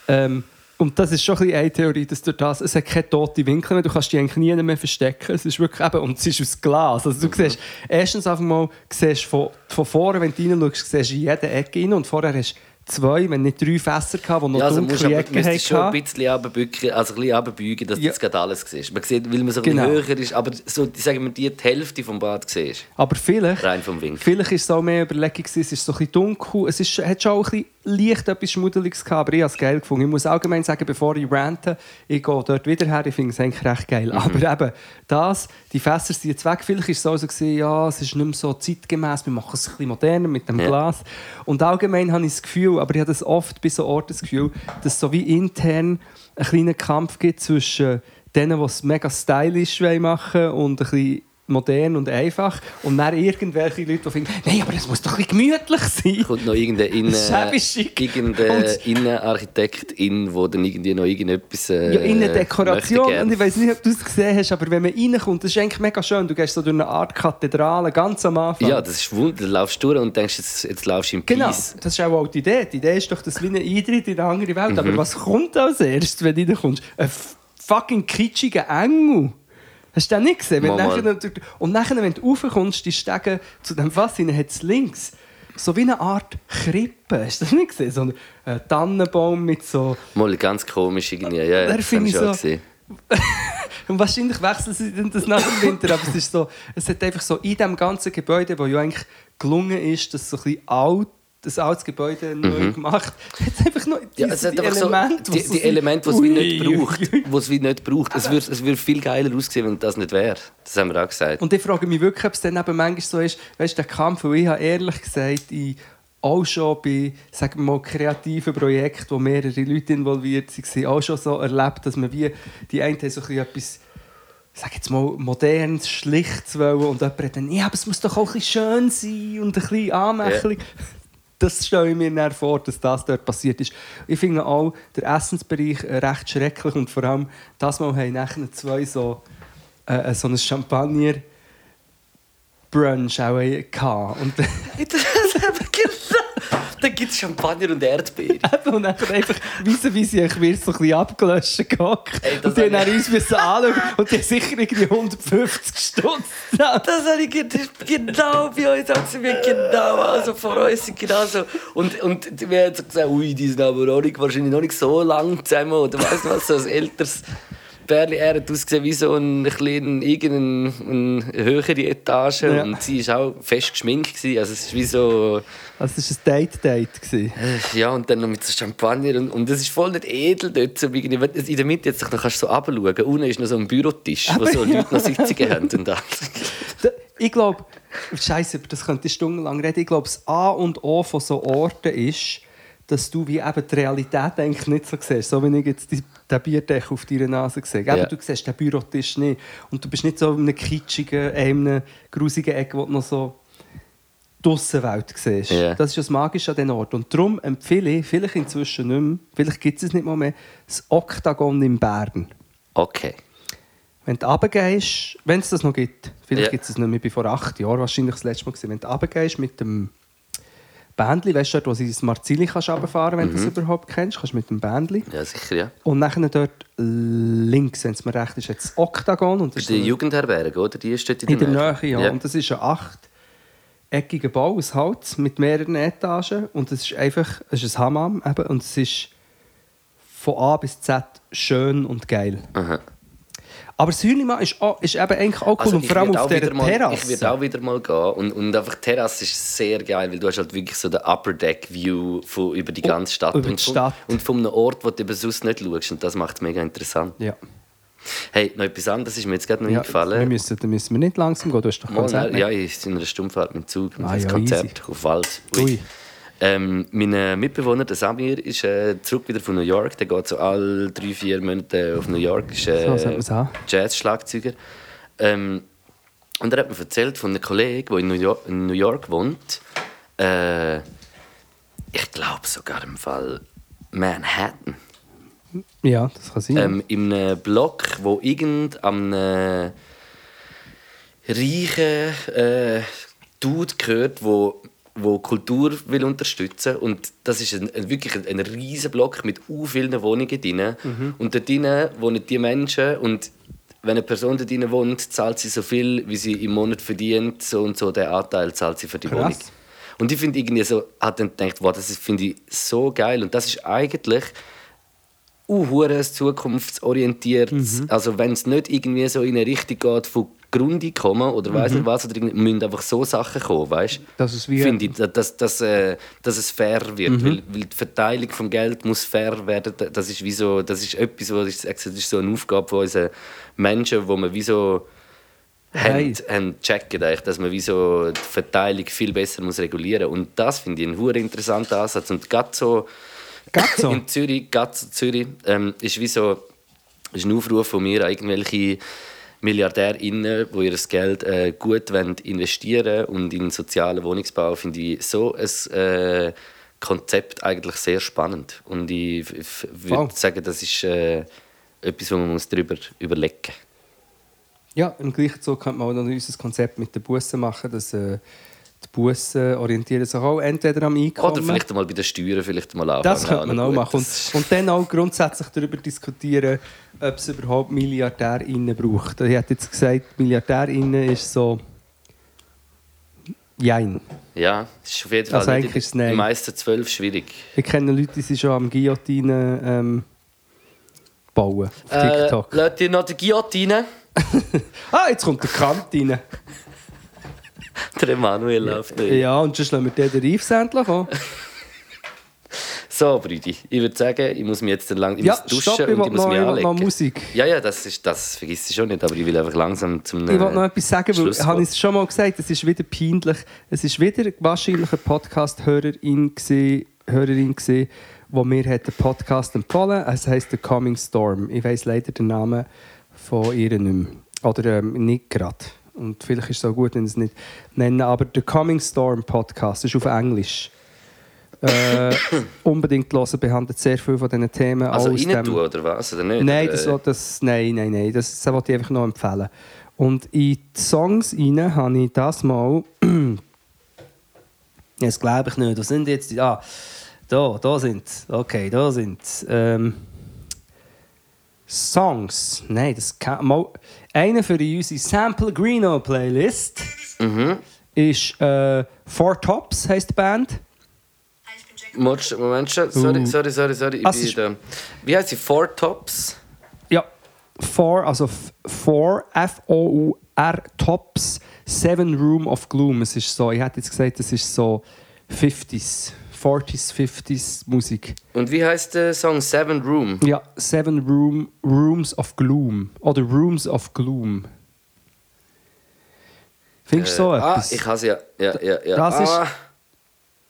Ähm, und das ist schon ein bisschen eine Theorie, dass durch das, es hat keine tote Winkel mehr, du kannst die eigentlich nie mehr verstecken. Es ist wirklich eben, und es ist aus Glas. Also du siehst, erstens einfach mal, siehst von, von vorne, wenn du reinschaust, siehst du in jede Ecke rein und vorher hast du zwei, wenn nicht drei Fässer gehabt, die noch Ja, also musst dunkle Ecken müsstest schon ein hatten. bisschen runterbücken, also ein bisschen runterbeugen, dass Ja. du jetzt gerade alles siehst. Man sieht, weil man so ein Genau. bisschen höher ist, aber so, ich sage mal, die, Hälfte vom Bad siehst. Aber vielleicht, Rein vom Winkel. vielleicht ist es auch mehr Überlegung, es ist so ein bisschen dunkel, es ist, hat schon auch ein bisschen leicht etwas Schmuddeliges gehabt, aber ich habe es geil gefunden. Ich muss allgemein sagen, bevor ich rante, ich gehe dort wieder her, ich finde es eigentlich recht geil. Mhm. Aber eben, das, die Fässer sind jetzt weg, vielleicht ist es so gewesen, ja, es ist nicht mehr so zeitgemäß, wir machen es ein bisschen moderner mit dem Ja. Glas. Und allgemein habe ich das Gefühl, aber ich habe das oft bei so Orten das Gefühl, dass es so wie intern einen kleinen Kampf gibt zwischen denen, die es mega stylisch wollen machen und ein bisschen modern und einfach. Und dann irgendwelche Leute, die finden, nein, aber es muss doch ein bisschen gemütlich sein. Kommt noch irgendein Innen, Innenarchitekt in, der dann irgendwie noch irgendetwas äh, Ja, in der möchte Dekoration. gern. Und ich weiß nicht, ob du es gesehen hast, aber wenn man reinkommt, das ist eigentlich mega schön. Du gehst so durch eine Art Kathedrale ganz am Anfang. Ja, das ist wunderbar. Du laufst durch und denkst, jetzt, jetzt laufst du im Genau, Peace. das ist auch die Idee. Die Idee ist doch, dass wie ein Eintritt in eine andere Welt. Mhm. Aber was kommt als erstes, wenn du reinkommst? Ein fucking kitschiger Engel. Hast du den nicht gesehen? Wenn nachher, und nachher, wenn du raufkommst, die Stege zu dem Fass hinein, hat es links so wie eine Art Krippe. Hast du das nicht gesehen? So ein äh, Tannenbaum mit so... Mal ganz komisch irgendwie. Ja, ja, Der das finde habe ich ich schon so- gesehen. Und wahrscheinlich wechseln sie dann das nach dem Winter, aber es ist so, es hat einfach so in dem ganzen Gebäude, wo ja eigentlich gelungen ist, dass so ein bisschen alt, das altes Gebäude neu gemacht, es einfach noch Mhm. Ja, diese es hat einfach Elemente, die, was so die sind. Elemente, die es wie nicht braucht. es wie nicht braucht. Es würde es würd viel geiler aussehen, wenn das nicht wäre. Das haben wir auch gesagt. Und ich frage mich wirklich, ob es dann eben manchmal so ist, weißt du, der Kampf, weil ich habe ehrlich gesagt, ich auch schon bei sagen mal, kreativen Projekten, wo mehrere Leute involviert waren, auch schon so erlebt, dass man wie die einen haben so ein etwas sag jetzt mal, modernes, schlichtes wollen und jemand hat dann, ja, aber es muss doch auch ein bisschen schön sein und ein bisschen anmächtig. Das stelle ich mir dann vor, dass das dort passiert ist. Ich finde auch der Essensbereich äh, recht schrecklich und vor allem das Mal haben nachher zwei so, äh, so ein Champagner Brunch auch äh, gehabt. Und Dann gibt es Champagner und Erdbeere. und dann einfach wissen, wie sie ich wird so ein bisschen abgelöscht gehockt. Das Und die haben uns müssen anschauen und die haben sicher irgendwie 150 Stunden. Das habe ich genau bei uns auch gesehen. Genau, also vor uns sind genau so. Und, und wir haben so gesagt, ui, die sind aber auch nicht, wahrscheinlich noch nicht so lang zusammen. Oder weißt du was, so ein älteres Pärchen. Er hat ausgesehen wie so ein kleiner, irgendeine eine höhere Etage. Ja. Und sie war auch fest geschminkt. Gewesen. Also es ist wie so... Also es war ein Date-Date. Äh, Ja, und dann noch mit so Champagner. Und, und das ist voll nicht edel dort. So In der Mitte jetzt, dann kannst du so runterschauen. Unten ist noch so ein Bürotisch, wo so Leute noch Sitzungen haben. Und alles. Ich glaube, Scheiße, über das könnte ich stundenlang reden. Ich glaube, das A und O von so Orten ist, dass du wie eben die Realität eigentlich nicht so siehst. So wie ich jetzt die, den Bierdeckel auf deiner Nase sehe. Eben, Ja. Du siehst den Bürotisch nicht. Und du bist nicht so in einem kitschigen, äh, in einem grusigen Eck, wo du noch so die Aussenwelt siehst. Ja. Das ist das Magische an diesem Ort. Und darum empfehle ich, vielleicht inzwischen nicht mehr, vielleicht gibt es es nicht mal mehr, das Oktagon in Bern. Okay. Wenn du runtergehst, wenn es das noch gibt, vielleicht Ja. gibt es es nicht mehr, ich bin vor acht Jahren wahrscheinlich das letzte Mal gewesen. wenn du runtergehst mit dem Bändli, weißt du, dort, wo sie das Marzili kannst runterfahren wenn du Mhm. das überhaupt kennst, kannst du mit dem Bändli. Ja, sicher, ja. Und nachher dort links, wenn es mir recht ist, jetzt das Oktagon. Und das Die Jugendherberge, oder? Die ist dort in der Nähe, ja. Ja. Und das ist ein achteckiger Bau aus Holz mit mehreren Etagen. Und es ist einfach, es ist ein Hammam eben, und es ist von A bis Z schön und geil. Aha. Aber das Hühlimann ist, auch, ist eben eigentlich auch cool. Also und vor allem auf mal, Terrasse. Ich würde auch wieder mal gehen. Und, und einfach die Terrasse ist sehr geil, weil du hast halt wirklich so den Upper Deck View von, über die ganze Stadt. über die und, von, Stadt. und von einem Ort, wo du eben sonst nicht schaust. Und das macht es mega interessant. Ja. Hey, noch etwas anderes ist mir jetzt gerade noch ja wir eingefallen. müssen, da müssen wir nicht langsam gehen. Du hast doch Mal, Konzert. ja, ich bin in einer Stundenfahrt mit dem Zug. Ah, ja, Konzert easy. auf Wald. Ui. Ähm, mein Mitbewohner, der Samir, ist äh, zurück wieder von New York. Der geht so alle drei, vier Monate auf New York. Ist, äh, So. Jazz-Schlagzeuger. Ähm, und er hat mir erzählt von einem Kollegen, der in New York, in New York wohnt. Äh, ich glaube sogar im Fall Manhattan. Ja, das kann sein. Ähm, in einem Block, wo irgend am äh, reichen äh, Dude gehört, wo wo Kultur will unterstützen und das ist ein, ein, wirklich ein, ein riesen Block mit u vielen Wohnungen drin und dort drin wohnen die Menschen und wenn eine Person dort drin wohnt, zahlt sie so viel, wie sie im Monat verdient, so und so der Anteil zahlt sie für die Krass. Wohnung. Und ich finde irgendwie so, hat dann gedacht, wow, das ist- finde ich so geil und das ist eigentlich uh, zukunftsorientiert. Also wenn es nicht irgendwie so in eine Richtung geht von Grundeinkommen oder weiss nicht was, oder müssen einfach so Sachen kommen, weißt Dass es wie- Finde ich, dass, dass, dass, äh, dass es fair wird, weil, weil die Verteilung vom Geld muss fair werden. Das ist wie so, das ist etwas, wo ich das ist so eine Aufgabe von unseren Menschen, wo man wie so Hey. haben, haben checken, dass man wie so die Verteilung viel besser muss regulieren Und das finde ich einen hure interessanten Ansatz. Und gerade so, in Zürich, gerade so Zürich ähm, ist wie so ist ein Aufruf von mir an irgendwelche MilliardärInnen, die ihr Geld äh, gut wollen investieren und in sozialen Wohnungsbau, finde ich so ein äh, Konzept eigentlich sehr spannend. Und ich, ich würde Wow. sagen, das ist äh, etwas, wo man muss darüber überlegen muss. Ja, im gleichen Zug könnte man auch noch unser Konzept mit den Bussen machen, dass äh, die Bussen orientieren sich auch entweder am Einkommen. Oder vielleicht mal bei den Steuern vielleicht mal anfangen. Das könnte man auch machen. Und, Das- und dann auch grundsätzlich darüber diskutieren, ob es überhaupt MilliardärInnen braucht. Ich hätte jetzt gesagt, MilliardärInnen ist so. Jein. Ja, es ist auf jeden Fall Also eigentlich ist nein. die meisten zwölf schwierig. Ich kenne Leute, die sind schon am Guillotine ähm, bauen auf TikTok. Äh, dir noch die Guillotine. ah, jetzt kommt der Kant rein. Der Emanuel läuft nicht. Ja, und sonst lassen wir den Reifs endlich. So, Brüdi, ich würde sagen, ich muss mich jetzt lang ich Ja, muss duschen stopp, ich und ich muss noch, mich ich anlegen. noch Musik. Ja, ja, das, ist, das vergisst ich schon nicht, aber ich will einfach langsam zum Ich wollte noch etwas sagen, weil habe ich es schon mal gesagt, es ist wieder peinlich. Es ist wieder wahrscheinlich eine Podcast-Hörerin gewesen, Hörerin wo mir hat den Podcast empfohlen. Es heißt The Coming Storm. Ich weiß leider den Namen von ihr nicht mehr. Oder ähm, nicht gerade. Und vielleicht ist es auch gut, wenn ich es nicht nenne. Aber The Coming Storm Podcast ist auf Englisch. Äh, unbedingt hören, behandelt sehr viel von diesen Themen. Also rein dem- tun, oder was? Oder nicht? Nein, das, das, nein, nein, nein. Das, das wollte ich einfach noch empfehlen. Und in die Songs rein habe ich das mal Das glaube ich nicht. Wo sind jetzt die? Ah, da, da sind sie. Okay, da sind sie. ähm, Songs. Nein, das kann mal. Einer für unsere Sample Greeno Playlist ist äh, Four Tops, heisst die Band. Moment, Moment schon. Sorry, sorry, sorry, sorry. Ich Was bin da. Wie heißt sie? Four Tops? Ja, Four, also Four, F-O-U-R Tops, Seven Room of Gloom. Es ist so, ich hätte jetzt gesagt, das ist so 50s, 40s, 50s Musik. Und wie heißt der Song Seven Room? Ja, Seven Room, Rooms of Gloom. Oder Rooms of Gloom. Findest du so Äh, ah, etwas? ich has ja. Ja, ja, ja. Das ist- ah,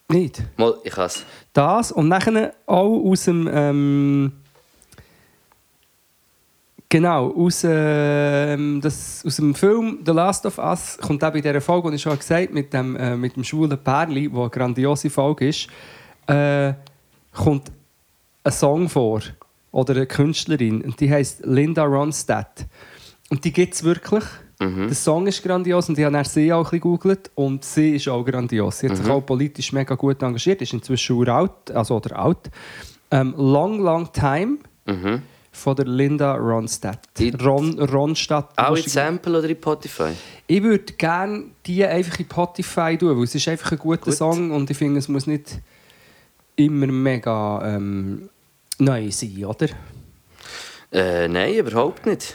Nicht. Mal, ich has. Das und nachher auch aus dem. Ähm, genau, aus, ähm, das, aus dem Film The Last of Us kommt auch bei dieser Folge, die ich schon gesagt habe, mit dem, äh, mit dem schwulen Pärli, die eine grandiose Folge ist, äh, kommt ein Song vor. Oder eine Künstlerin. Und die heißt Linda Ronstadt. Und die gibt es wirklich. Der Song ist grandios und ich habe sie auch ein bisschen gegoogelt und sie ist auch grandios. Sie hat sich auch politisch mega gut engagiert, ist inzwischen uralt, also oder alt. Ähm, long, long time Mhm. Von der Linda Ronstadt. Ron, Ronstadt. Auch in Sample oder in Spotify? ich würde gerne die einfach in Spotify tun, weil es ist einfach ein guter Gut. Song und ich finde, es muss nicht immer mega ähm, neu sein, oder? Äh, nein, überhaupt nicht.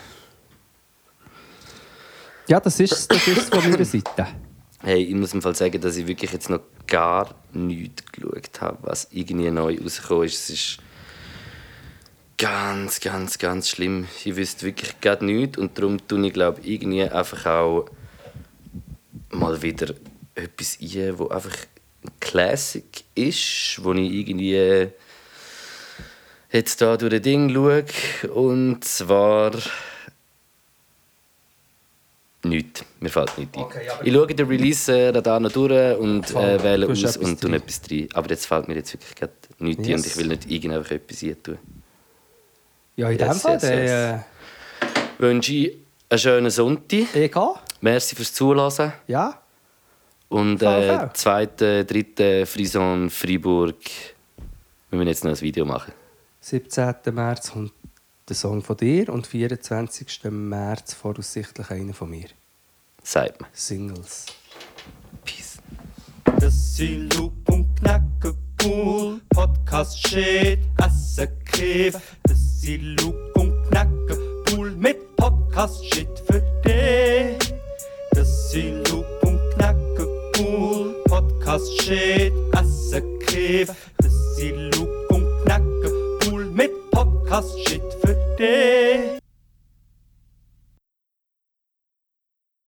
Ja, das ist das ist von meiner Seite. Hey, ich muss im Fall sagen, dass ich wirklich jetzt noch gar nichts geschaut habe, was irgendwie neu rausgekommen ist. Es ist ganz, ganz, ganz schlimm. Ich wüsste wirklich gar nichts und darum tue ich, glaube ich, irgendwie einfach auch mal wieder etwas ein, wo einfach ein Classic ist, wo ich irgendwie jetzt da durch das Ding schaue. Und zwar Nichts. Mir fällt nichts ein. Okay, ich schaue den Release äh, da noch durch und äh, wähle aus und tue etwas rein. Aber jetzt fällt mir jetzt wirklich nichts ein Yes. und ich will nicht irgend einfach etwas rein tun. Ja, in Yes, dem Fall, yes, dann, Wünsche ich einen schönen Sonntag. äh, egal. Merci fürs Zuhören. Ja. Und äh, zweite, dritte Frison Freiburg. Wir müssen jetzt noch ein Video machen. 17. März kommt der Song von dir und 24. März voraussichtlich einer von mir. Sagt man. Singles. Peace. Das sind Loop und Knacke cool. Podcast shit, Asse Kiff. Sind Loop und Knacke cool mit Podcast shit für dich. Das sind Loop und Knacke cool. Podcast shit, Asse Kiff. Das sind Loop und Knacke cool mit Podcast shit für dich.